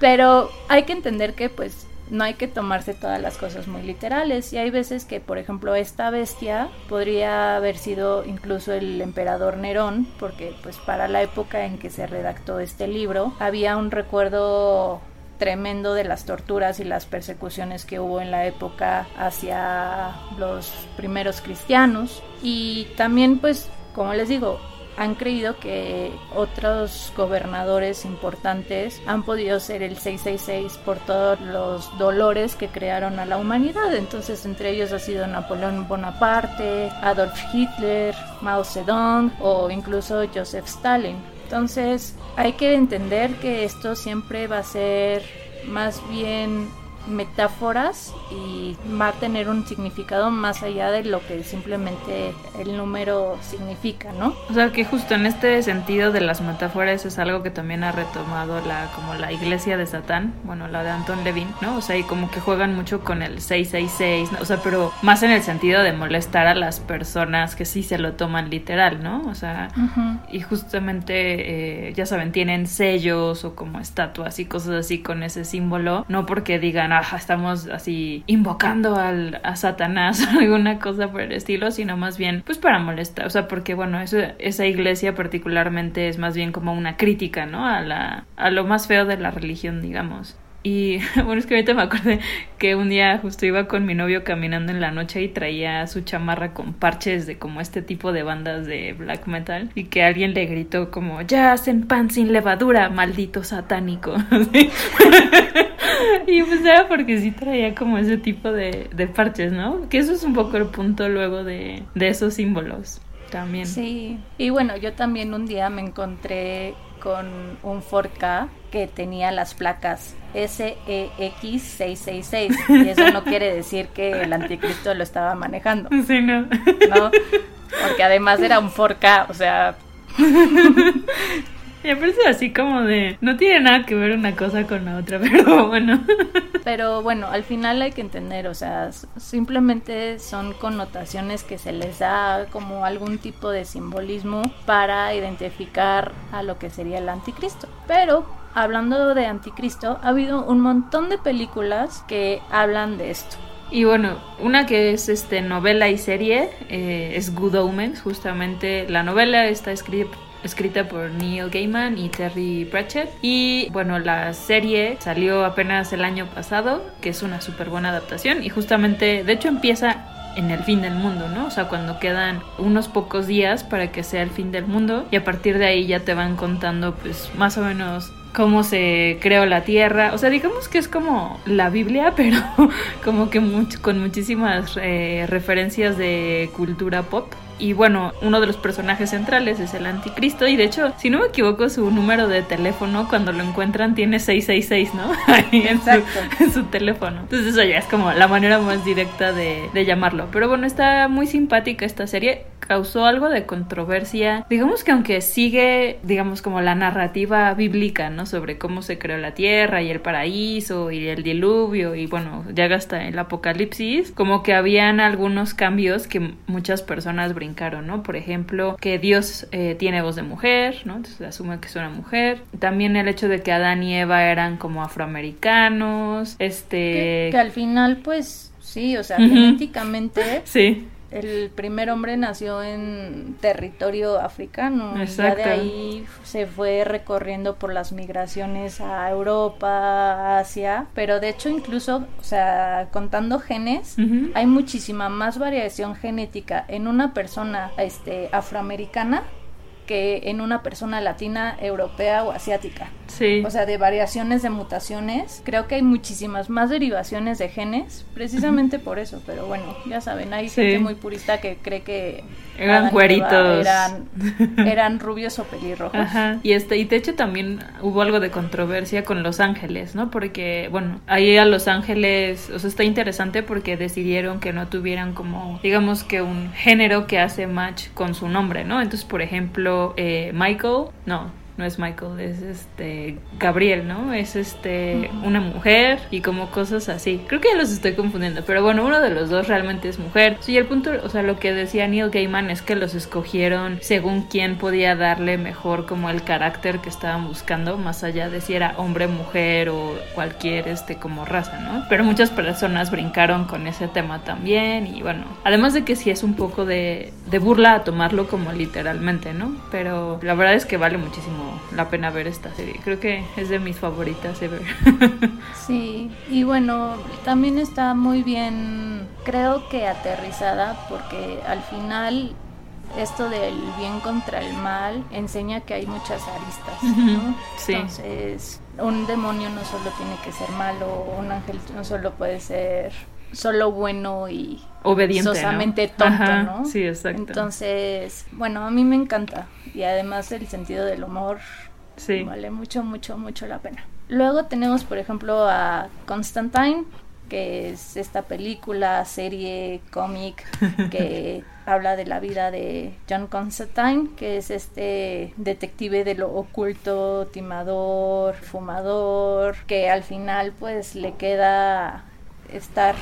Speaker 6: Pero hay que entender que pues no hay que tomarse todas las cosas muy literales. Y hay veces que por ejemplo esta bestia podría haber sido incluso el emperador Nerón porque pues para la época en que se redactó este libro había un recuerdo tremendo de las torturas y las persecuciones que hubo en la época hacia los primeros cristianos. Y también pues como les digo han creído que otros gobernadores importantes han podido ser el 666 por todos los dolores que crearon a la humanidad. Entonces, entre ellos ha sido Napoleón Bonaparte, Adolf Hitler, Mao Zedong o incluso Joseph Stalin. Entonces, hay que entender que esto siempre va a ser más bien metáforas y va a tener un significado más allá de lo que simplemente el número significa, ¿no?
Speaker 5: O sea que justo en este sentido de las metáforas es algo que también ha retomado la como la iglesia de Satán, bueno, la de Anton Levin, ¿no? O sea, y como que juegan mucho con el 666, o sea, pero más en el sentido de molestar a las personas que sí se lo toman literal, ¿no? O sea, y justamente, eh, ya saben, tienen sellos o como estatuas y cosas así con ese símbolo, no porque digan, ah, estamos así invocando al, a Satanás o alguna cosa por el estilo, sino más bien pues para molestar, o sea, porque bueno, eso, esa iglesia particularmente es más bien como una crítica, ¿no? A, la, a lo más feo de la religión, digamos. Y bueno, es que ahorita me acordé que un día justo iba con mi novio caminando en la noche y traía su chamarra con parches de como este tipo de bandas de black metal y que alguien le gritó como ya hacen pan sin levadura, maldito satánico. y pues era porque sí traía como ese tipo de, de, parches, ¿no? Que eso es un poco el punto luego de, de esos símbolos también.
Speaker 6: Sí, y bueno, yo también un día me encontré con un Forca que tenía las placas SEX666 y eso no quiere decir que el anticristo lo estaba manejando.
Speaker 5: Sí, no.
Speaker 6: ¿No? Porque además era un Forca, o sea...
Speaker 5: Y aparece así como de, no tiene nada que ver una cosa con la otra, pero bueno.
Speaker 6: Pero bueno, al final hay que entender, o sea, simplemente son connotaciones que se les da como algún tipo de simbolismo para identificar a lo que sería el anticristo. Pero hablando de Anticristo, ha habido un montón de películas que hablan de esto.
Speaker 5: Y bueno, una que es este novela y serie eh, es Good Omens, justamente la novela está escrita escrita por Neil Gaiman y Terry Pratchett. Y bueno, la serie salió apenas el año pasado, que es una súper buena adaptación. Y justamente, de hecho, empieza en el fin del mundo, ¿no? O sea, cuando quedan unos pocos días para que sea el fin del mundo y a partir de ahí ya te van contando pues más o menos cómo se creó la tierra. O sea, digamos que es como la Biblia, pero como que con muchísimas eh, referencias de cultura pop. Y bueno, uno de los personajes centrales es el anticristo. Y de hecho, si no me equivoco, su número de teléfono cuando lo encuentran tiene 666, ¿no? Ahí en su, teléfono. Entonces eso ya es como la manera más directa de, de llamarlo. Pero bueno, está muy simpática esta serie causó algo de controversia. Digamos que aunque sigue, digamos, como la narrativa bíblica, ¿no? Sobre cómo se creó la tierra y el paraíso y el diluvio y bueno, ya hasta el apocalipsis, como que habían algunos cambios que muchas personas brincaron, ¿no? Por ejemplo, que Dios eh, tiene voz de mujer, ¿no? Entonces se asume que es una mujer. También el hecho de que Adán y Eva eran como afroamericanos, este...
Speaker 6: Que, al final, pues, sí, o sea, genéticamente...
Speaker 5: Sí
Speaker 6: el primer hombre nació en territorio africano. Exacto. Y ya de ahí se fue recorriendo por las migraciones a Europa, Asia. Pero de hecho, incluso, o sea, contando genes, hay muchísima más variación genética en una persona este, afroamericana que en una persona latina, europea o asiática.
Speaker 5: Sí.
Speaker 6: O sea, de variaciones de mutaciones. Creo que hay muchísimas más derivaciones de genes, precisamente por eso. Pero bueno, ya saben, hay gente muy purista que cree que
Speaker 5: eran cueritos.
Speaker 6: Eran, eran rubios o pelirrojos.
Speaker 5: Ajá. Y este, y de hecho también hubo algo de controversia con Los Ángeles, ¿no? Porque, bueno, ahí a Los Ángeles, o sea, está interesante porque decidieron que no tuvieran como, digamos que un género que hace match con su nombre, ¿no? Entonces, por ejemplo, eh, Michael, no, no es Michael, es este Gabriel, ¿no? Es este una mujer y como cosas así. Creo que ya los estoy confundiendo, pero bueno, uno de los dos realmente es mujer. Sí, el punto, o sea, lo que decía Neil Gaiman es que los escogieron según quién podía darle mejor como el carácter que estaban buscando, más allá de si era hombre, mujer o cualquier este como raza, ¿no? Pero muchas personas brincaron con ese tema también y bueno, además de que sí es un poco de, de burla a tomarlo como literalmente, ¿no? Pero la verdad es que vale muchísimo la pena ver esta serie. Creo que es de mis favoritas ever.
Speaker 6: sí, y bueno, también está muy bien, creo que aterrizada, porque al final esto del bien contra el mal enseña que hay muchas aristas, ¿no?
Speaker 5: Sí.
Speaker 6: Entonces, un demonio no solo tiene que ser malo, un ángel no solo puede ser solo bueno y
Speaker 5: obediente,
Speaker 6: tonto, ¿no?
Speaker 5: Sí, exacto.
Speaker 6: Entonces, bueno, a mí me encanta y además el sentido del humor
Speaker 5: sí.
Speaker 6: vale mucho, mucho, mucho la pena. Luego tenemos, por ejemplo, a Constantine, que es esta película, serie, cómic que habla de la vida de John Constantine, que es este detective de lo oculto, timador, fumador, que al final pues le queda estar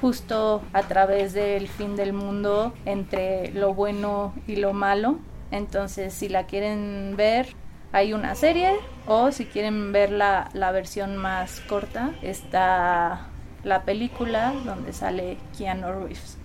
Speaker 6: justo a través del fin del mundo entre lo bueno y lo malo. Entonces, si la quieren ver, hay una serie o si quieren ver la, la versión más corta, está la película donde sale Keanu Reeves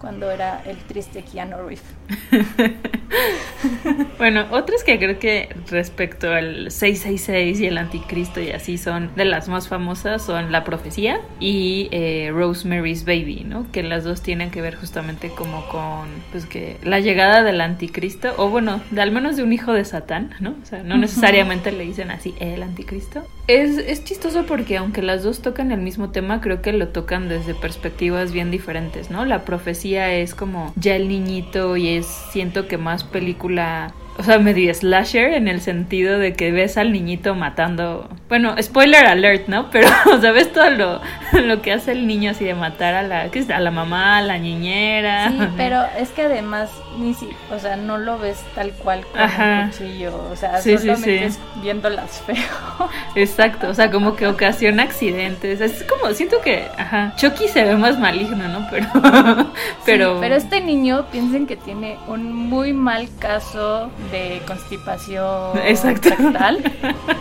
Speaker 6: cuando era el triste Keanu Reeves.
Speaker 5: bueno, otras que creo que respecto al 666 y el anticristo y así son de las más famosas son La Profecía y eh, Rosemary's Baby, ¿no? Que las dos tienen que ver justamente como con, pues que la llegada del anticristo, o bueno, de al menos de un hijo de Satán, ¿no? O sea, no necesariamente le dicen así el anticristo. Es, es chistoso porque aunque las dos tocan el mismo tema, creo que lo tocan desde perspectivas bien diferentes, ¿no? La profecía es como ya el niñito y es siento que más película o sea, medio slasher en el sentido de que ves al niñito matando. Bueno, spoiler alert, ¿no? Pero, o sea, ves todo lo, lo que hace el niño así de matar a la, ¿qué es? a la mamá, a la niñera.
Speaker 6: Sí, pero es que además ni si, o sea, no lo ves tal cual con el cuchillo. O sea, solamente es viéndolas feo.
Speaker 5: Exacto, o sea, como que ocasiona accidentes. Es como, siento que, ajá, Chucky se ve más maligno, ¿no? Pero,
Speaker 6: pero. pero este niño piensen que tiene un muy mal caso de constipación
Speaker 5: Exacto.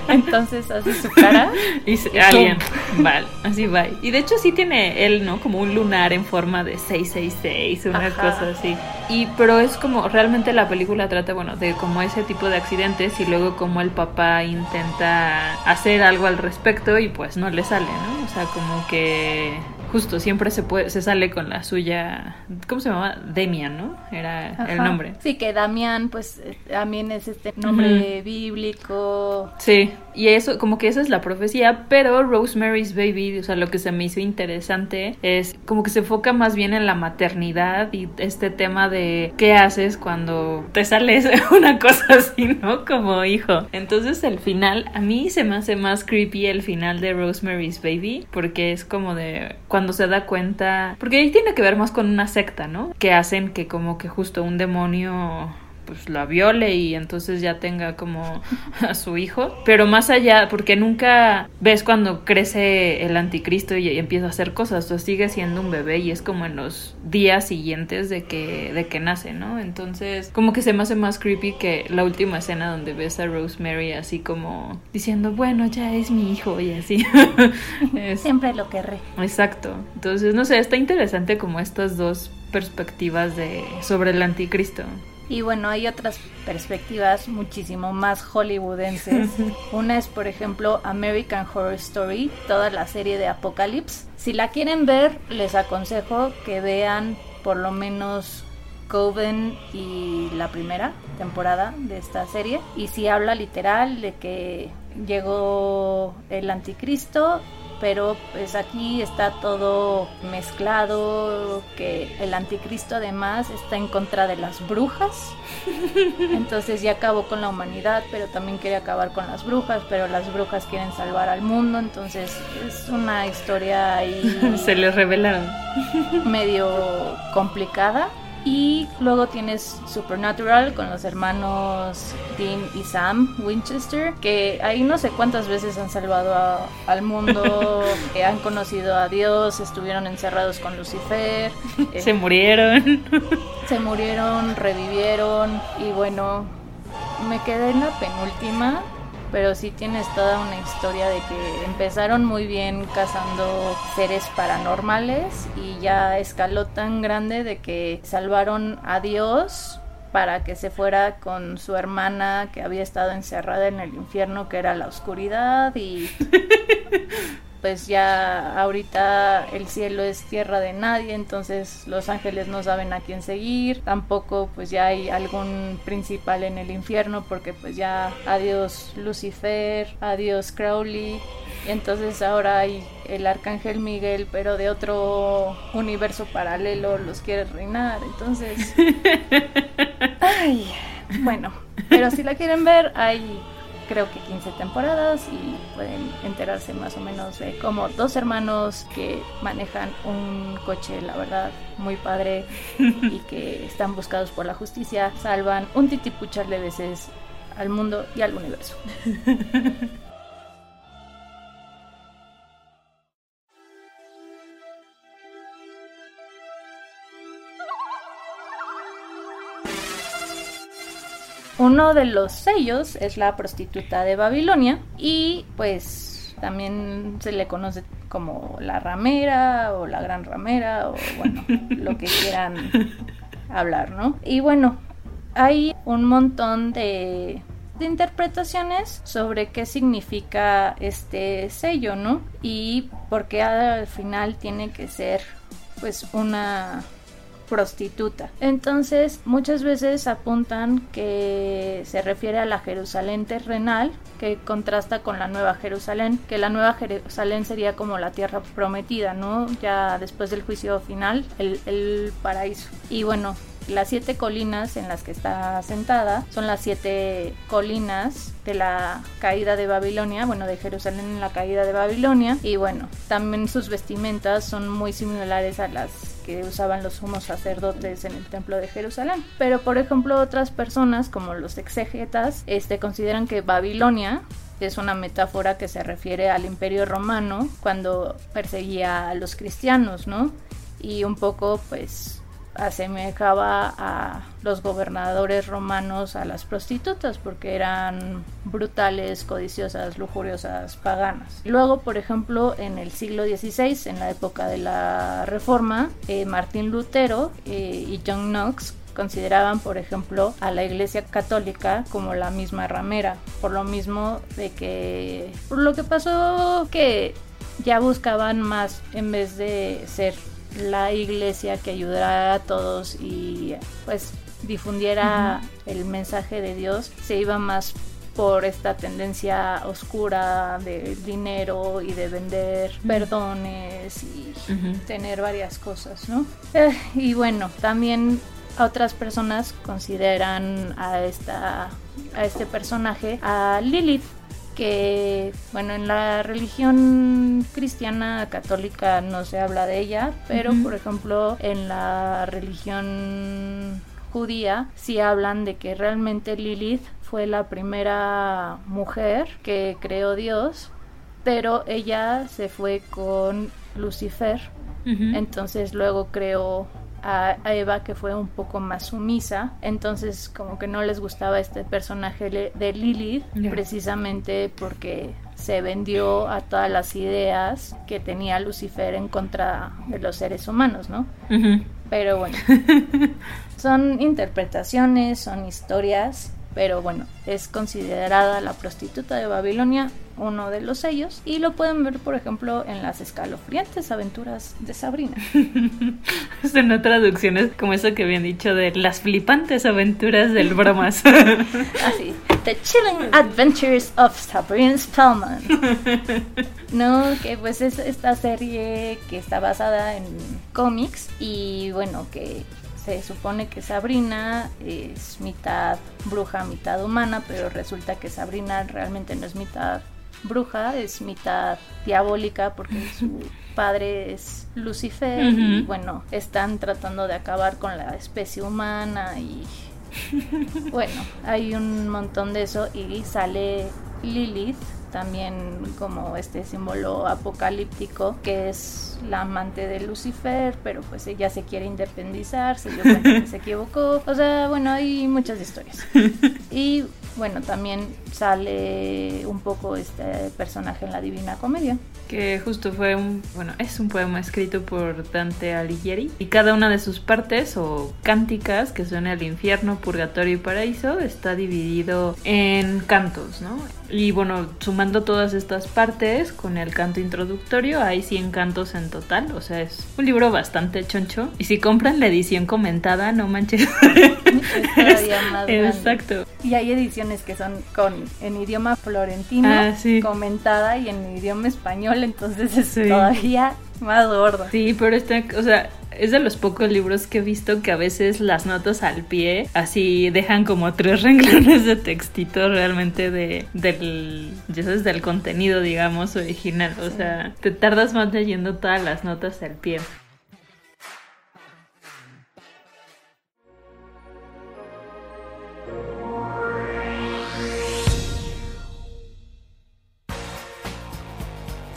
Speaker 6: Entonces hace su cara.
Speaker 5: Y se- alguien, vale, así va. Y de hecho sí tiene él, ¿no? Como un lunar en forma de 666, una
Speaker 6: Ajá.
Speaker 5: cosa así. Y pero es como realmente la película trata, bueno, de como ese tipo de accidentes y luego como el papá intenta hacer algo al respecto y pues no le sale, ¿no? O sea, como que justo siempre se puede se sale con la suya, ¿cómo se llamaba? Demian, ¿no? Era el nombre.
Speaker 6: Sí, que Damián, pues eh, también es este nombre bíblico.
Speaker 5: Sí, y eso, como que esa es la profecía, pero Rosemary's Baby, o sea, lo que se me hizo interesante es como que se enfoca más bien en la maternidad y este tema de qué haces cuando te sales una cosa así, ¿no? Como hijo. Entonces el final, a mí se me hace más creepy el final de Rosemary's Baby, porque es como de cuando se da cuenta, porque ahí tiene que ver más con una secta, ¿no? Que hacen que como que justo un demonio pues la viole y entonces ya tenga como a su hijo. Pero más allá, porque nunca ves cuando crece el anticristo y, empieza a hacer cosas, o sea, sigue siendo un bebé y es como en los días siguientes de que, de que nace, ¿no? Entonces, como que se me hace más creepy que la última escena donde ves a Rosemary así como diciendo, bueno, ya es mi hijo y así. Es-
Speaker 6: Siempre lo querré.
Speaker 5: Exacto. Entonces, no sé, está interesante como estas dos perspectivas de sobre el anticristo.
Speaker 6: Y bueno, hay otras perspectivas muchísimo más hollywoodenses. Una es, por ejemplo, American Horror Story, toda la serie de Apocalypse. Si la quieren ver, les aconsejo que vean por lo menos Coven y la primera temporada de esta serie. Y si habla literal de que llegó el anticristo pero pues aquí está todo mezclado, que el anticristo además está en contra de las brujas, entonces ya acabó con la humanidad, pero también quiere acabar con las brujas, pero las brujas quieren salvar al mundo, entonces es una historia ahí
Speaker 5: Se les revelaron.
Speaker 6: medio complicada. Y luego tienes Supernatural con los hermanos Dean y Sam Winchester, que ahí no sé cuántas veces han salvado a- al mundo, que han conocido a Dios, estuvieron encerrados con Lucifer, eh,
Speaker 5: Se murieron.
Speaker 6: se murieron, revivieron y bueno, me quedé en la penúltima, pero sí tienes toda una historia de que empezaron muy bien cazando seres paranormales y ya escaló tan grande de que salvaron a Dios para que se fuera con su hermana que había estado encerrada en el infierno que era la oscuridad y pues ya ahorita el cielo es tierra de nadie, entonces los ángeles no saben a quién seguir, tampoco pues ya hay algún principal en el infierno porque pues ya adiós Lucifer, adiós Crowley, y entonces ahora hay el arcángel Miguel, pero de otro universo paralelo los quiere reinar, entonces... Ay, bueno, pero si la quieren ver hay creo que 15 temporadas y pueden enterarse más o menos de cómo dos hermanos que manejan un coche, la verdad, muy padre y que están buscados por la justicia, salvan un titipuchar de veces al mundo y al universo. Uno de los sellos es la prostituta de Babilonia y pues también se le conoce como la ramera o la gran ramera o bueno, lo que quieran hablar, ¿no? Y bueno, hay un montón de, de interpretaciones sobre qué significa este sello, ¿no? Y por qué al final tiene que ser pues una prostituta. Entonces, muchas veces apuntan que se refiere a la Jerusalén terrenal, que contrasta con la Nueva Jerusalén, que la Nueva Jerusalén sería como la tierra prometida, ¿no? Ya después del juicio final, el, paraíso. Y bueno, las siete colinas en las que está sentada son las siete colinas de la caída de Babilonia, bueno, de Jerusalén en la caída de Babilonia. Y bueno, también sus vestimentas son muy similares a las que usaban los sumos sacerdotes en el templo de Jerusalén. Pero por ejemplo, otras personas como los exegetas este, consideran que Babilonia es una metáfora que se refiere al imperio romano cuando perseguía a los cristianos, ¿no? Y un poco pues asemejaba a los gobernadores romanos a las prostitutas porque eran brutales, codiciosas, lujuriosas, paganas. Luego, por ejemplo, en el siglo XVI, en la época de la Reforma, eh, Martín Lutero eh, y John Knox consideraban, por ejemplo, a la Iglesia Católica como la misma ramera, por lo mismo de que, por lo que pasó que ya buscaban más en vez de ser la iglesia que ayudara a todos y pues difundiera el mensaje de Dios, se iba más por esta tendencia oscura de dinero y de vender perdones y tener varias cosas, ¿no? Eh, y bueno, también otras personas consideran a esta a este personaje a Lilith que bueno en la religión cristiana católica no se habla de ella pero por ejemplo en la religión judía sí hablan de que realmente Lilith fue la primera mujer que creó Dios pero ella se fue con Lucifer. Entonces luego creó a, Eva que fue un poco más sumisa, entonces como que no les gustaba este personaje de Lilith precisamente porque se vendió a todas las ideas que tenía Lucifer en contra de los seres humanos, ¿no? Pero bueno, son interpretaciones, son historias pero bueno, es considerada la prostituta de Babilonia uno de los sellos y lo pueden ver por ejemplo en las escalofriantes aventuras de Sabrina.
Speaker 5: Son traducciones como eso que habían dicho de las flipantes aventuras del bromas.
Speaker 6: Así, The Chilling Adventures of Sabrina Spellman. No, que pues es esta serie que está basada en cómics y bueno, que se supone que Sabrina es mitad bruja, mitad humana, pero resulta que Sabrina realmente no es mitad bruja, es mitad diabólica porque su padre es Lucifer y bueno, están tratando de acabar con la especie humana y bueno, hay un montón de eso y sale Lilith también como este símbolo apocalíptico que es la amante de Lucifer, pero pues ella se quiere independizar, se dio cuenta que se equivocó. O sea, bueno, hay muchas historias. Y bueno, también sale un poco este personaje en la Divina Comedia.
Speaker 5: Que justo fue un, bueno, es un poema escrito por Dante Alighieri y cada una de sus partes o cánticas que son el infierno, purgatorio y paraíso está dividido en cantos, ¿no? Y bueno, sumando todas estas partes con el canto introductorio, hay 100 cantos en total, o sea, es un libro bastante choncho. Y si compran la edición comentada, no manches. Exacto.
Speaker 6: Y hay ediciones que son con en idioma florentino, ah, comentada y en idioma español, entonces es todavía más gordo.
Speaker 5: Sí, pero este, o sea, es de los pocos libros que he visto que a veces las notas al pie así dejan como tres renglones de textito realmente de del ya sabes del contenido digamos original. O sea te tardas más leyendo todas las notas al pie.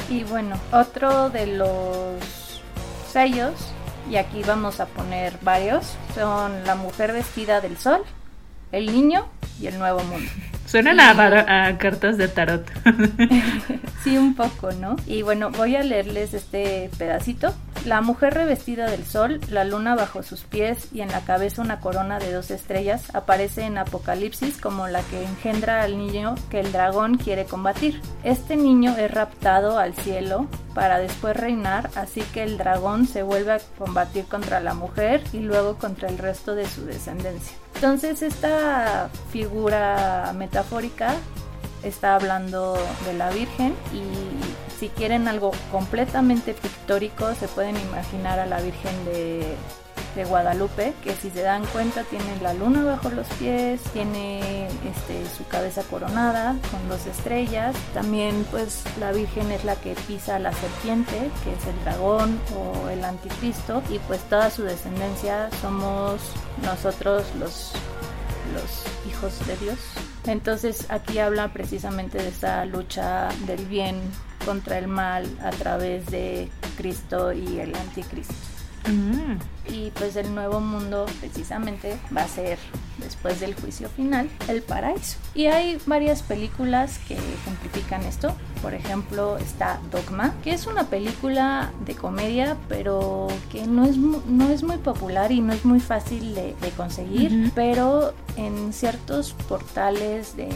Speaker 6: Y bueno, otro de los sellos, y aquí vamos a poner varios, son La mujer vestida del sol, El niño y El nuevo mundo.
Speaker 5: Suenan a, cartas de tarot.
Speaker 6: sí, un poco, ¿no? Y bueno, voy a leerles este pedacito. La mujer revestida del sol, la luna bajo sus pies y en la cabeza una corona de dos estrellas aparece en Apocalipsis como la que engendra al niño que el dragón quiere combatir. Este niño es raptado al cielo para después reinar, así que el dragón se vuelve a combatir contra la mujer y luego contra el resto de su descendencia. Entonces esta figura metafórica está hablando de la Virgen y si quieren algo completamente pictórico se pueden imaginar a la Virgen de Guadalupe, que si se dan cuenta tiene la luna bajo los pies, tiene este, su cabeza coronada con dos estrellas, también pues la Virgen es la que pisa la serpiente, que es el dragón o el anticristo, y pues toda su descendencia somos nosotros los, los hijos de Dios. Entonces aquí habla precisamente de esa lucha del bien contra el mal a través de Cristo y el anticristo.
Speaker 5: Mm.
Speaker 6: Y pues el nuevo mundo precisamente va a ser después del juicio final el paraíso. Y hay varias películas que ejemplifican esto. Por ejemplo está Dogma, que es una película de comedia pero que no es, no es muy popular y no es muy fácil de, de conseguir.
Speaker 5: Ujú.
Speaker 6: Pero en ciertos portales de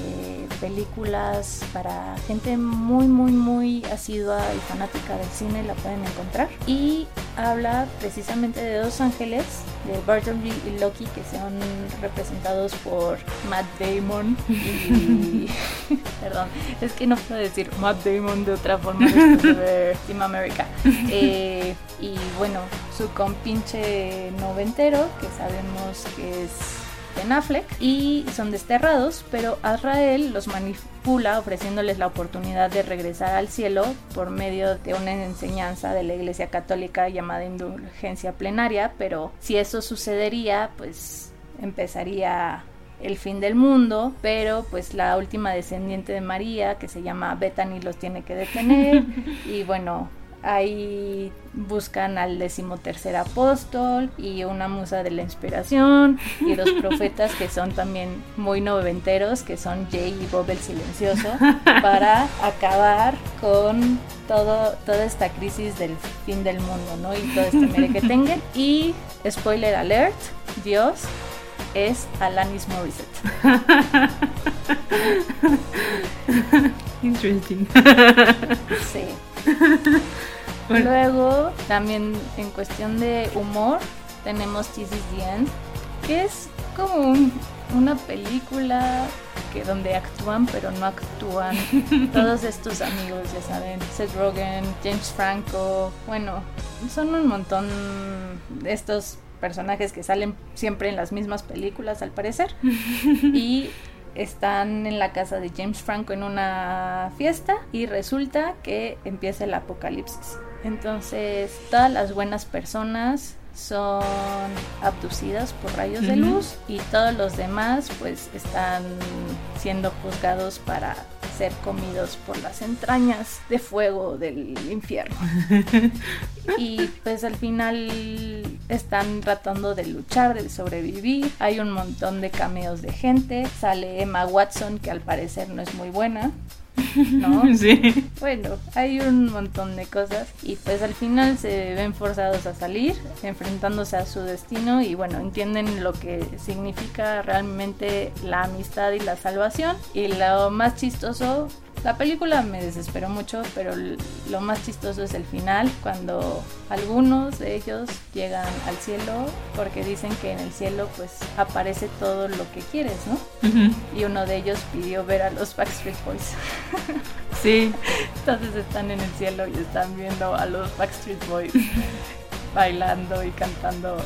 Speaker 6: películas para gente muy muy muy asidua y fanática del cine la pueden encontrar. Y habla precisamente de dos ángeles, de Bartleby y Loki, que son representados por Matt Damon y... Perdón, es que no puedo decir Matt Damon de otra forma después de ver Team America. Eh, y bueno, su compinche noventero, que sabemos que es Ben Affleck y son desterrados, pero Azrael los ofreciéndoles la oportunidad de regresar al cielo por medio de una enseñanza de la Iglesia Católica llamada indulgencia plenaria, pero si eso sucedería, pues empezaría el fin del mundo, pero pues la última descendiente de María, que se llama Bethany, los tiene que detener y bueno, ahí buscan al decimotercer apóstol y una musa de la inspiración y dos profetas que son también muy noventeros, que son Jay y Bob el silencioso, para acabar con todo, toda esta crisis del fin del mundo, ¿no? Y todo este merequetengue. Y spoiler alert, Dios es Alanis Morissette.
Speaker 5: Interesting.
Speaker 6: Sí.
Speaker 5: Bueno.
Speaker 6: Luego, también en cuestión de humor, tenemos This is the End, que es como un- una película que donde actúan pero no actúan todos estos amigos, ya saben, Seth Rogen, James Franco, bueno, son un montón de estos personajes que salen siempre en las mismas películas al parecer y están en la casa de James Franco en una fiesta y resulta que empieza el apocalipsis. Entonces, todas las buenas personas son abducidas por rayos de luz y todos los demás pues están siendo juzgados para ser comidos por las entrañas de fuego del infierno. y pues al final están tratando de luchar, de sobrevivir. Hay un montón de cameos de gente. Sale Emma Watson, que al parecer no es muy buena. ¿No?
Speaker 5: Sí.
Speaker 6: Bueno, hay un montón de cosas y pues al final se ven forzados a salir, enfrentándose a su destino y bueno, entienden lo que significa realmente la amistad y la salvación. Y lo más chistoso, la película me desesperó mucho, pero lo más chistoso es el final, cuando algunos de ellos llegan al cielo porque dicen que en el cielo pues aparece todo lo que quieres, ¿no? Y uno de ellos pidió ver a los Backstreet Boys.
Speaker 5: Sí.
Speaker 6: Entonces están en el cielo y están viendo a los Backstreet Boys bailando y cantando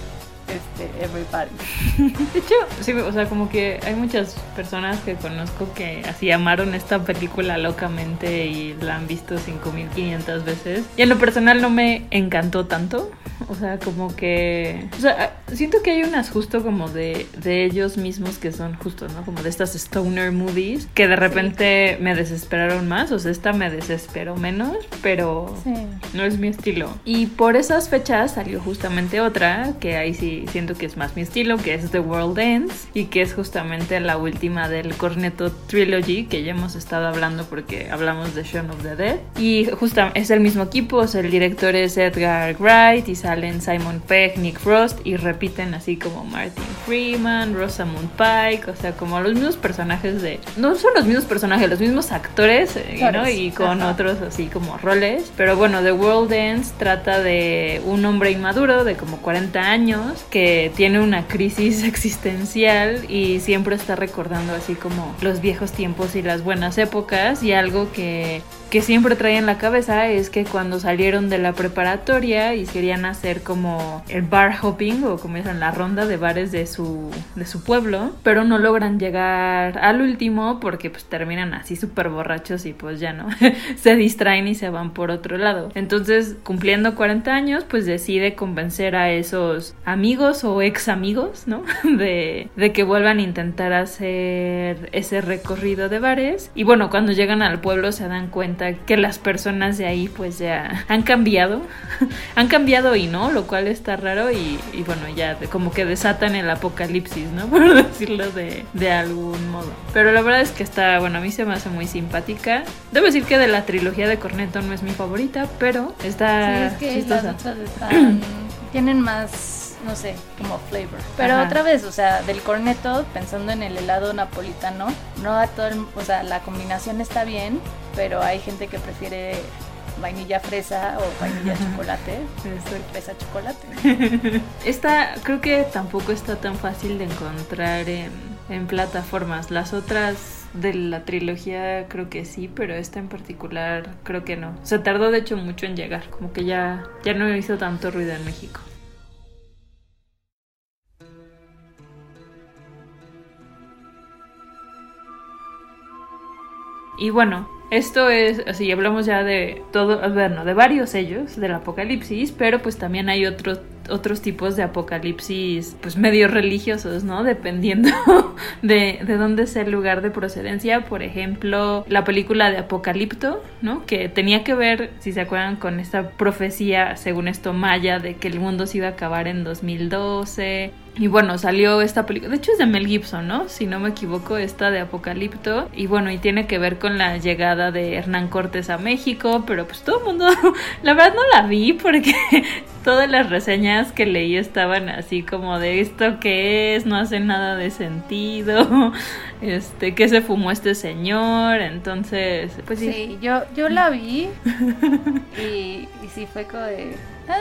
Speaker 6: este Everybody.
Speaker 5: De hecho, sí, o sea, como que hay muchas personas que conozco que así amaron esta película locamente y la han visto 5500 veces. Y en lo personal no me encantó tanto. O sea, como que... O sea, siento que hay unas justo como de, de ellos mismos que son justo, ¿no? Como de estas stoner movies que de repente me desesperaron más. O sea, esta me desesperó menos, pero...
Speaker 6: Sí.
Speaker 5: No es mi estilo. Y por esas fechas salió justamente otra, que ahí sí siento que es más mi estilo, que es The World Ends, y que es justamente la última del Cornetto Trilogy, que ya hemos estado hablando porque hablamos de Shaun of the Dead. Y justo es el mismo equipo, o sea, el director es Edgar Wright, y salen Simon Pegg, Nick Frost, y repiten así como Martin Freeman, Rosamund Pike, o sea, como los mismos personajes de... No son los mismos personajes, los mismos actores, eh, ¿no? Y con
Speaker 6: ajá.
Speaker 5: otros así como roles. Pero bueno, The World Ends trata de un hombre inmaduro de como 40 años que tiene una crisis existencial y siempre está recordando así como los viejos tiempos y las buenas épocas y algo que que siempre trae en la cabeza es que cuando salieron de la preparatoria y querían hacer como el bar hopping o como dicen la ronda de bares de su de su pueblo, pero no logran llegar al último porque pues terminan así súper borrachos y pues ya no se distraen y se van por otro lado. Entonces, cumpliendo 40 años, pues decide convencer a esos amigos o ex amigos, ¿no? De, de que vuelvan a intentar hacer ese recorrido de bares. Y bueno, cuando llegan al pueblo se dan cuenta que las personas de ahí pues ya han cambiado. han cambiado y no, lo cual está raro y, y bueno, ya como que desatan el apocalipsis, ¿no? Por decirlo de, de algún modo. Pero la verdad es que está, bueno, a mí se me hace muy simpática. Debo decir que de la trilogía de Cornetto no es mi favorita, pero está
Speaker 6: Sí, es que
Speaker 5: chistosa.
Speaker 6: las otras están- tienen más, no sé, como flavor. Pero
Speaker 5: Ajá.
Speaker 6: otra vez, o sea, del corneto, pensando en el helado napolitano, no a todo el- o sea, la combinación está bien, pero hay gente que prefiere vainilla fresa o vainilla chocolate. Fresa chocolate.
Speaker 5: Esta creo que tampoco está tan fácil de encontrar en, en plataformas. Las otras de la trilogía creo que sí, pero esta en particular creo que no. Se tardó de hecho mucho en llegar, como que ya, ya no hizo tanto ruido en México. Y bueno, esto es, así hablamos ya de todo, bueno, de varios sellos del apocalipsis, pero pues también hay otros otros tipos de apocalipsis, pues medio religiosos, ¿no? Dependiendo de, de dónde sea el lugar de procedencia. Por ejemplo, la película de Apocalipto, ¿no? Que tenía que ver, si se acuerdan, con esta profecía, según esto, maya, de que el mundo se iba a acabar en 2012. Y bueno, salió esta película, de hecho es de Mel Gibson, ¿no? Si no me equivoco, esta de Apocalipto. Y bueno, y tiene que ver con la llegada de Hernán Cortés a México, pero pues todo el mundo, la verdad no la vi porque todas las reseñas que leí estaban así como de esto que es, no hace nada de sentido, este, que se fumó este señor, entonces, pues sí.
Speaker 6: Sí, yo, yo la vi y, y sí fue como de... "Ah".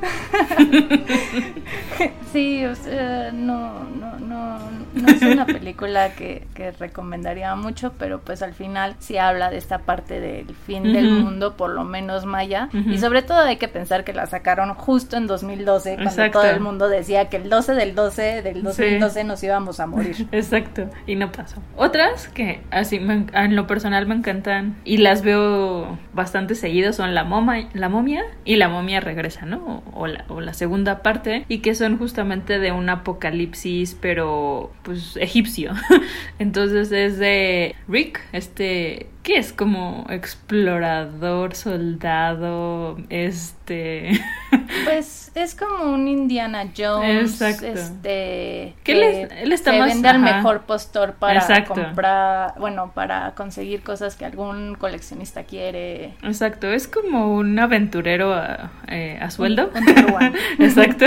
Speaker 6: sí, o sea, no, no, no, no es una película que, que recomendaría mucho, pero pues al final sí habla de esta parte del fin del mundo, por lo menos maya, y sobre todo hay que pensar que la sacaron justo en 2012, cuando
Speaker 5: Exacto.
Speaker 6: todo el mundo decía que el 12 del 12 del 2012 nos íbamos a morir.
Speaker 5: Exacto, y no pasó. Otras que así me- en lo personal me encantan y las veo bastante seguido son la, moma, la momia y la momia regresa, ¿no? O, la, o la segunda parte y que son justamente de un apocalipsis pero pues egipcio. Entonces es de Rick, este que es como explorador, soldado, este
Speaker 6: Pues es como un Indiana Jones,
Speaker 5: Exacto.
Speaker 6: este
Speaker 5: Que él es- él está
Speaker 6: se
Speaker 5: más-
Speaker 6: vende al mejor postor para
Speaker 5: Exacto.
Speaker 6: comprar, bueno, para conseguir cosas que algún coleccionista quiere.
Speaker 5: Exacto, es como un aventurero a, eh, a sueldo.
Speaker 6: Un-.
Speaker 5: Exacto.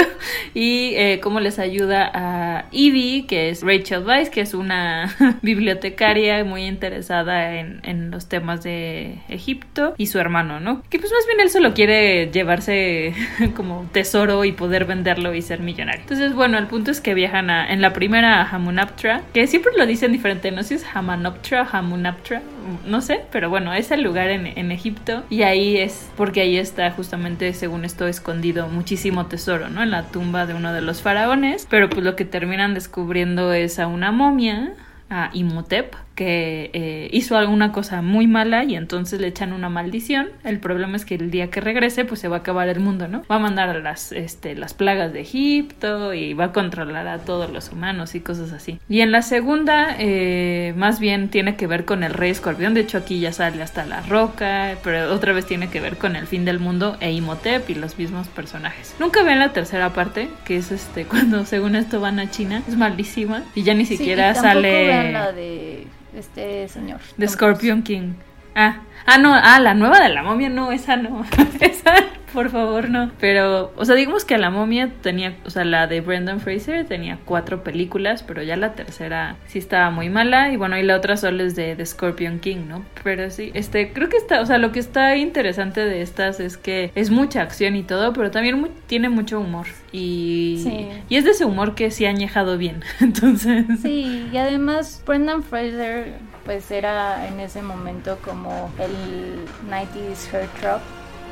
Speaker 5: Y eh, cómo les ayuda a Evie, que es Rachel Weisz, que es una bibliotecaria muy interesada en, en los temas de Egipto, y su hermano, ¿no? Que pues más bien él solo quiere llevarse como tesoro y poder venderlo y ser millonario. Entonces, bueno, el punto es que viajan a, en la primera a Hamunaptra, que siempre lo dicen diferente, no sé si es Hamanoptra, Hamunaptra, no sé, pero bueno, es el lugar en, en Egipto y ahí es porque ahí está justamente, según esto, escondido muchísimo tesoro, ¿no? En la tumba de uno de los faraones, pero pues lo que terminan descubriendo es a una momia, a Imhotep, que eh, hizo alguna cosa muy mala y entonces le echan una maldición. El problema es que el día que regrese, pues se va a acabar el mundo, ¿no? Va a mandar a las, este, las plagas de Egipto y va a controlar a todos los humanos y cosas así. Y en la segunda, eh, más bien tiene que ver con el rey escorpión. De hecho, aquí ya sale hasta la roca, pero otra vez tiene que ver con el fin del mundo e Imhotep y los mismos personajes. Nunca ven la tercera parte, que es este, cuando según esto van a China. Es malísima y ya ni
Speaker 6: Sí, y
Speaker 5: siquiera sale.
Speaker 6: vean la de este señor. Tom
Speaker 5: Scorpion King. Ah, ah, no, ah, la nueva de la momia, no, esa no. esa, por favor, no. Pero, o sea, digamos que la momia tenía, o sea, la de Brendan Fraser tenía cuatro películas, pero ya la tercera sí estaba muy mala. Y bueno, y la otra solo es de, de Scorpion King, ¿no? Pero sí, este, creo que está, o sea, lo que está interesante de estas es que es mucha acción y todo, pero también tiene mucho humor. Y,
Speaker 6: Sí.
Speaker 5: y es de ese humor que sí ha añejado bien. Entonces.
Speaker 6: Sí, y además Brendan Fraser pues era en ese momento como el 90s heartthrob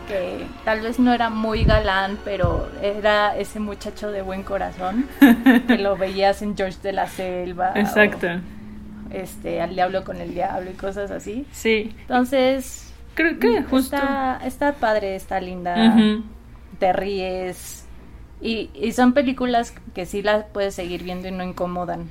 Speaker 6: que tal vez no era muy galán, pero era ese muchacho de buen corazón que lo veías en George de la Selva. o,
Speaker 5: Exacto.
Speaker 6: este, al diablo con el diablo y cosas así.
Speaker 5: Sí.
Speaker 6: Entonces,
Speaker 5: Creo que justo.
Speaker 6: está, está padre, está linda, te ríes Y, y son películas que sí las puedes seguir viendo y no incomodan.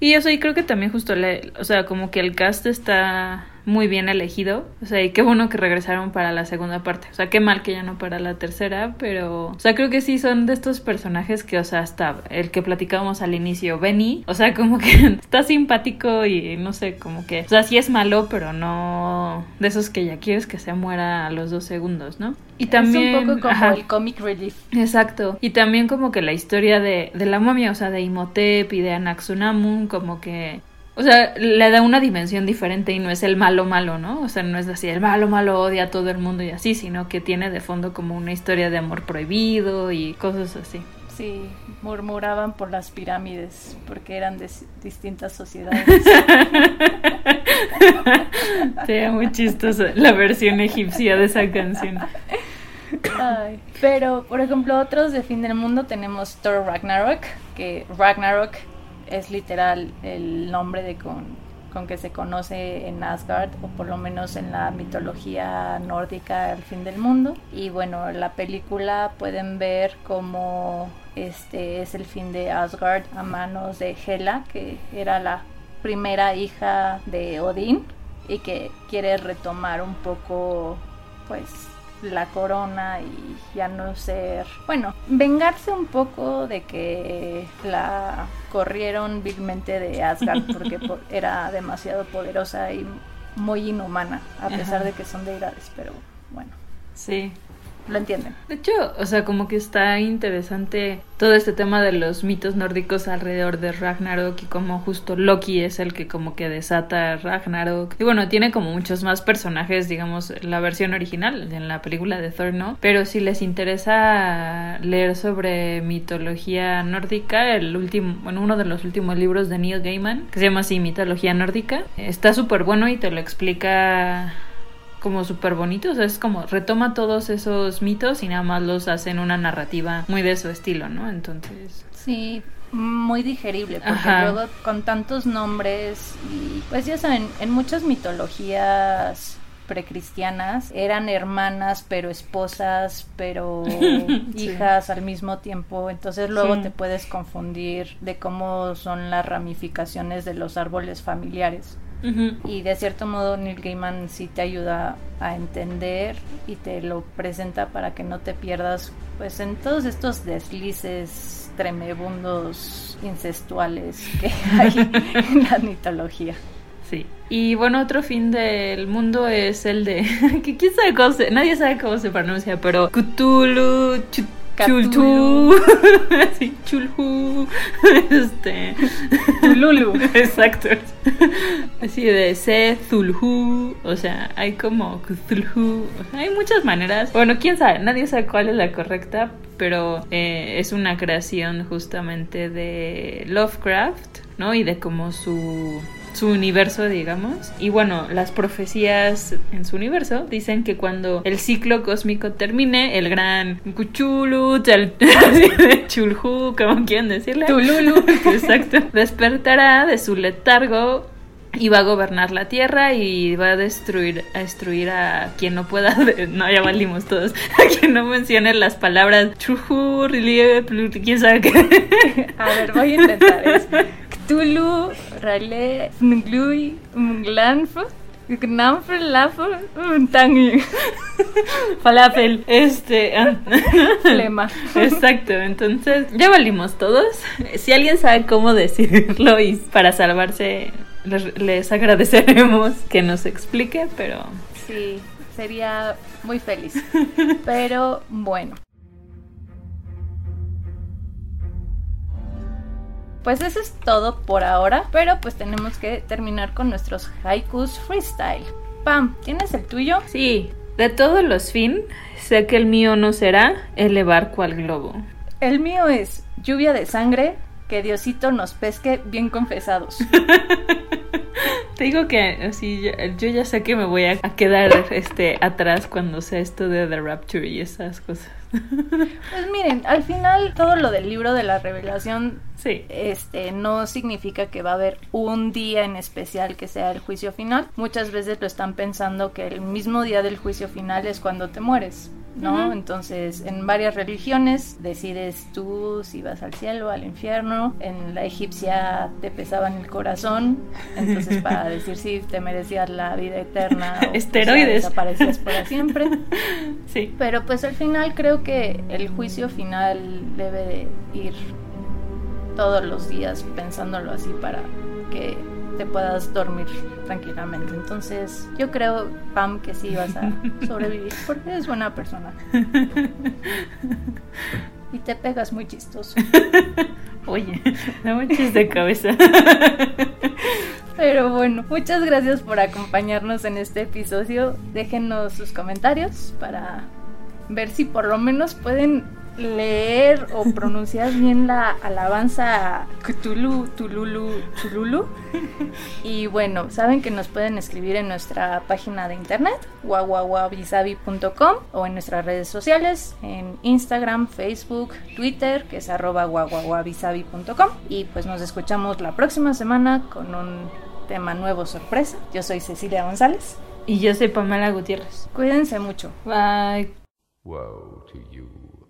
Speaker 5: Y eso, y creo que también justo, le, o sea, como que el cast está muy bien elegido. O sea, y qué bueno que regresaron para la segunda parte. O sea, qué mal que ya no para la tercera, pero... O sea, creo que sí son de estos personajes que, o sea, hasta el que platicábamos al inicio, Benny, o sea, como que está simpático y no sé, como que... O sea, sí es malo, pero no de esos que ya quieres que se muera a los dos segundos, ¿no? Y también...
Speaker 6: es un poco como
Speaker 5: ajá.
Speaker 6: el comic relief.
Speaker 5: Exacto. Y también como que la historia de, de la momia, o sea, de Imhotep y de Anaxunamun, como que... O sea, le da una dimensión diferente y no es el malo malo, ¿no? O sea, no es así, el malo malo odia a todo el mundo y así, sino que tiene de fondo como una historia de amor prohibido y cosas así.
Speaker 6: Sí, murmuraban por las pirámides porque eran de distintas sociedades.
Speaker 5: Sería muy chistosa la versión egipcia de esa canción.
Speaker 6: Ay, Pero, por ejemplo, otros de fin del mundo tenemos Thor Ragnarok, que Ragnarok es literal el nombre de con, con que se conoce en Asgard, o por lo menos en la mitología nórdica el fin del mundo. Y bueno, la película pueden ver cómo este es el fin de Asgard a manos de Hela, que era la primera hija de Odín y que quiere retomar un poco pues la corona y ya no ser, bueno, vengarse un poco de que la corrieron vilmente de Asgard porque po- era demasiado poderosa y muy inhumana, a pesar
Speaker 5: Ajá.
Speaker 6: de que son deidades, pero bueno,
Speaker 5: Sí.
Speaker 6: Lo entienden.
Speaker 5: De hecho, o sea, como que está interesante todo este tema de los mitos nórdicos alrededor de Ragnarok y como justo Loki es el que como que desata Ragnarok. Y bueno, tiene como muchos más personajes, digamos, la versión original en la película de Thor, ¿no? Pero si les interesa leer sobre mitología nórdica, el último, bueno, uno de los últimos libros de Neil Gaiman, que se llama así Mitología Nórdica, está súper bueno y te lo explica como súper bonito, o sea, es como retoma todos esos mitos y nada más los hace en una narrativa muy de su estilo, ¿no? Entonces,
Speaker 6: Sí, muy digerible, porque
Speaker 5: Ajá.
Speaker 6: luego con tantos nombres y pues ya saben, en muchas mitologías precristianas eran hermanas pero esposas pero hijas al mismo tiempo entonces luego
Speaker 5: Sí.
Speaker 6: te puedes confundir de cómo son las ramificaciones de los árboles familiares y de cierto modo Neil Gaiman sí te ayuda a entender y te lo presenta para que no te pierdas pues en todos estos deslices tremebundos incestuales que hay en la mitología.
Speaker 5: sí. Y bueno, otro fin del mundo es el de que quién sabe cómo se, nadie sabe cómo se pronuncia, pero Cthulhu, Chultu, sí, Chulhu, este,
Speaker 6: Tululu.
Speaker 5: exacto, así de C, Zulhu, o sea, hay como o sea, hay muchas maneras, bueno, quién sabe, nadie sabe cuál es la correcta, pero eh, es una creación justamente de Lovecraft, ¿no? Y de como su su universo, digamos. Y bueno, las profecías en su universo dicen que cuando el ciclo cósmico termine, el gran Cuchulu, Chulhu, como quieran decirle.
Speaker 6: Tululu.
Speaker 5: Exacto. Despertará de su letargo y va a gobernar la tierra y va a destruir a destruir a quien no pueda no ya valimos todos a quien no mencione las palabras quién sabe qué
Speaker 6: A ver, voy a intentar. Es Cthulhu, Rale, Laf, Tangi.
Speaker 5: falafel este ah,
Speaker 6: Flema.
Speaker 5: exacto entonces ya valimos todos si alguien sabe cómo decirlo y para salvarse les, les agradeceremos que nos explique pero
Speaker 6: Sí, sería muy feliz. Pero bueno. Pues eso es todo por ahora, pero pues tenemos que terminar con nuestros haikus freestyle. Pam, ¿tienes el tuyo?
Speaker 5: sí de todos los fin sé que el mío no será elevar cual globo
Speaker 6: El mío es lluvia de sangre, que Diosito nos pesque bien confesados.
Speaker 5: Te digo que así yo, yo ya sé que me voy a, a quedar este atrás cuando sea esto de The Rapture y esas cosas.
Speaker 6: Pues miren, al final todo lo del libro de la revelación
Speaker 5: Sí.
Speaker 6: este no significa que va a haber un día en especial que sea el juicio final. Muchas veces lo están pensando que el mismo día del juicio final es cuando te mueres. ¿No? Entonces, en varias religiones decides tú si vas al cielo, al infierno. En la egipcia te pesaban el corazón, entonces para decir si te merecías la vida eterna o
Speaker 5: Esteroides.
Speaker 6: o sea, desaparecías para siempre.
Speaker 5: Sí.
Speaker 6: Pero pues al final creo que el juicio final debe de ir todos los días pensándolo así para que te puedas dormir tranquilamente. Entonces yo creo, Pam, que sí vas a sobrevivir porque eres buena persona. Y te pegas muy chistoso.
Speaker 5: Oye, no me eches de cabeza.
Speaker 6: Pero bueno, muchas gracias por acompañarnos en este episodio. Déjenos sus comentarios para ver si por lo menos pueden leer o pronunciar bien la alabanza Cthulhu, Tululu, Chululu. Y bueno, saben que nos pueden escribir en nuestra página de internet, guaguaguabisabi.com o en nuestras redes sociales, en Instagram, Facebook, Twitter, que es arroba guaguaguabisabi.com. Y pues nos escuchamos la próxima semana con un tema nuevo sorpresa. Yo soy Cecilia González.
Speaker 5: Y yo soy Pamela Gutiérrez.
Speaker 6: Cuídense mucho.
Speaker 5: Bye.
Speaker 1: Woe to you,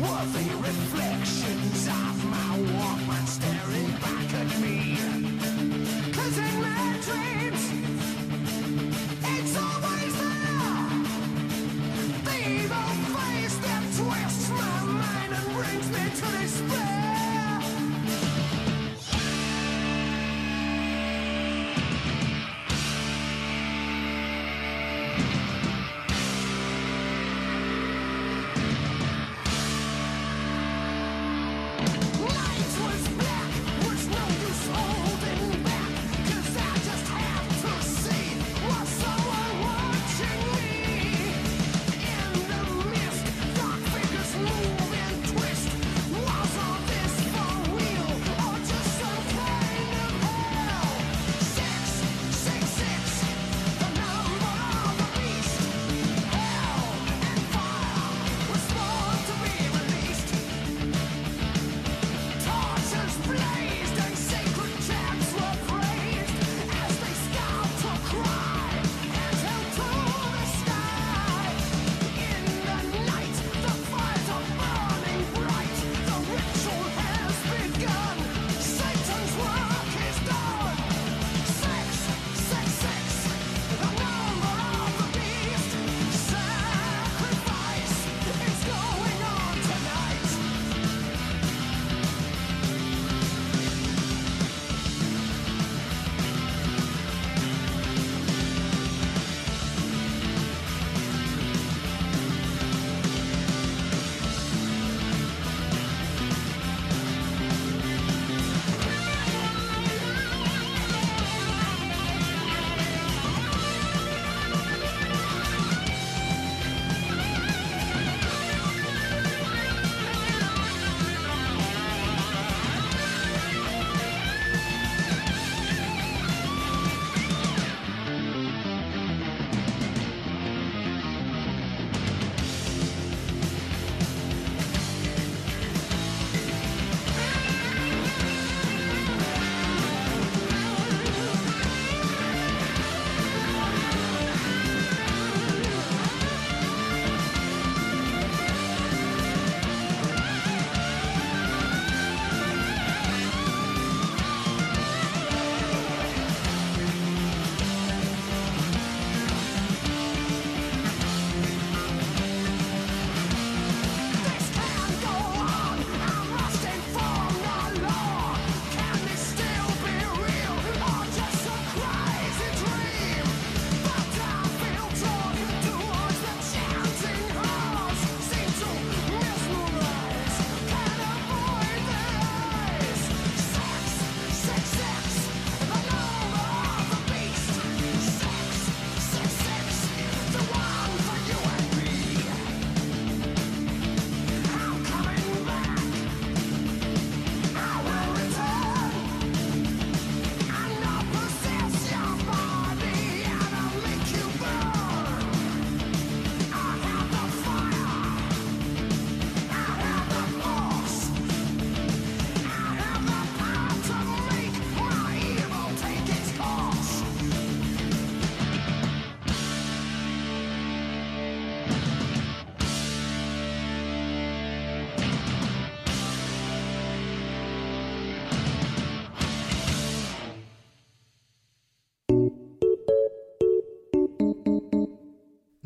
Speaker 9: were the reflections of my Walkman staring back at me.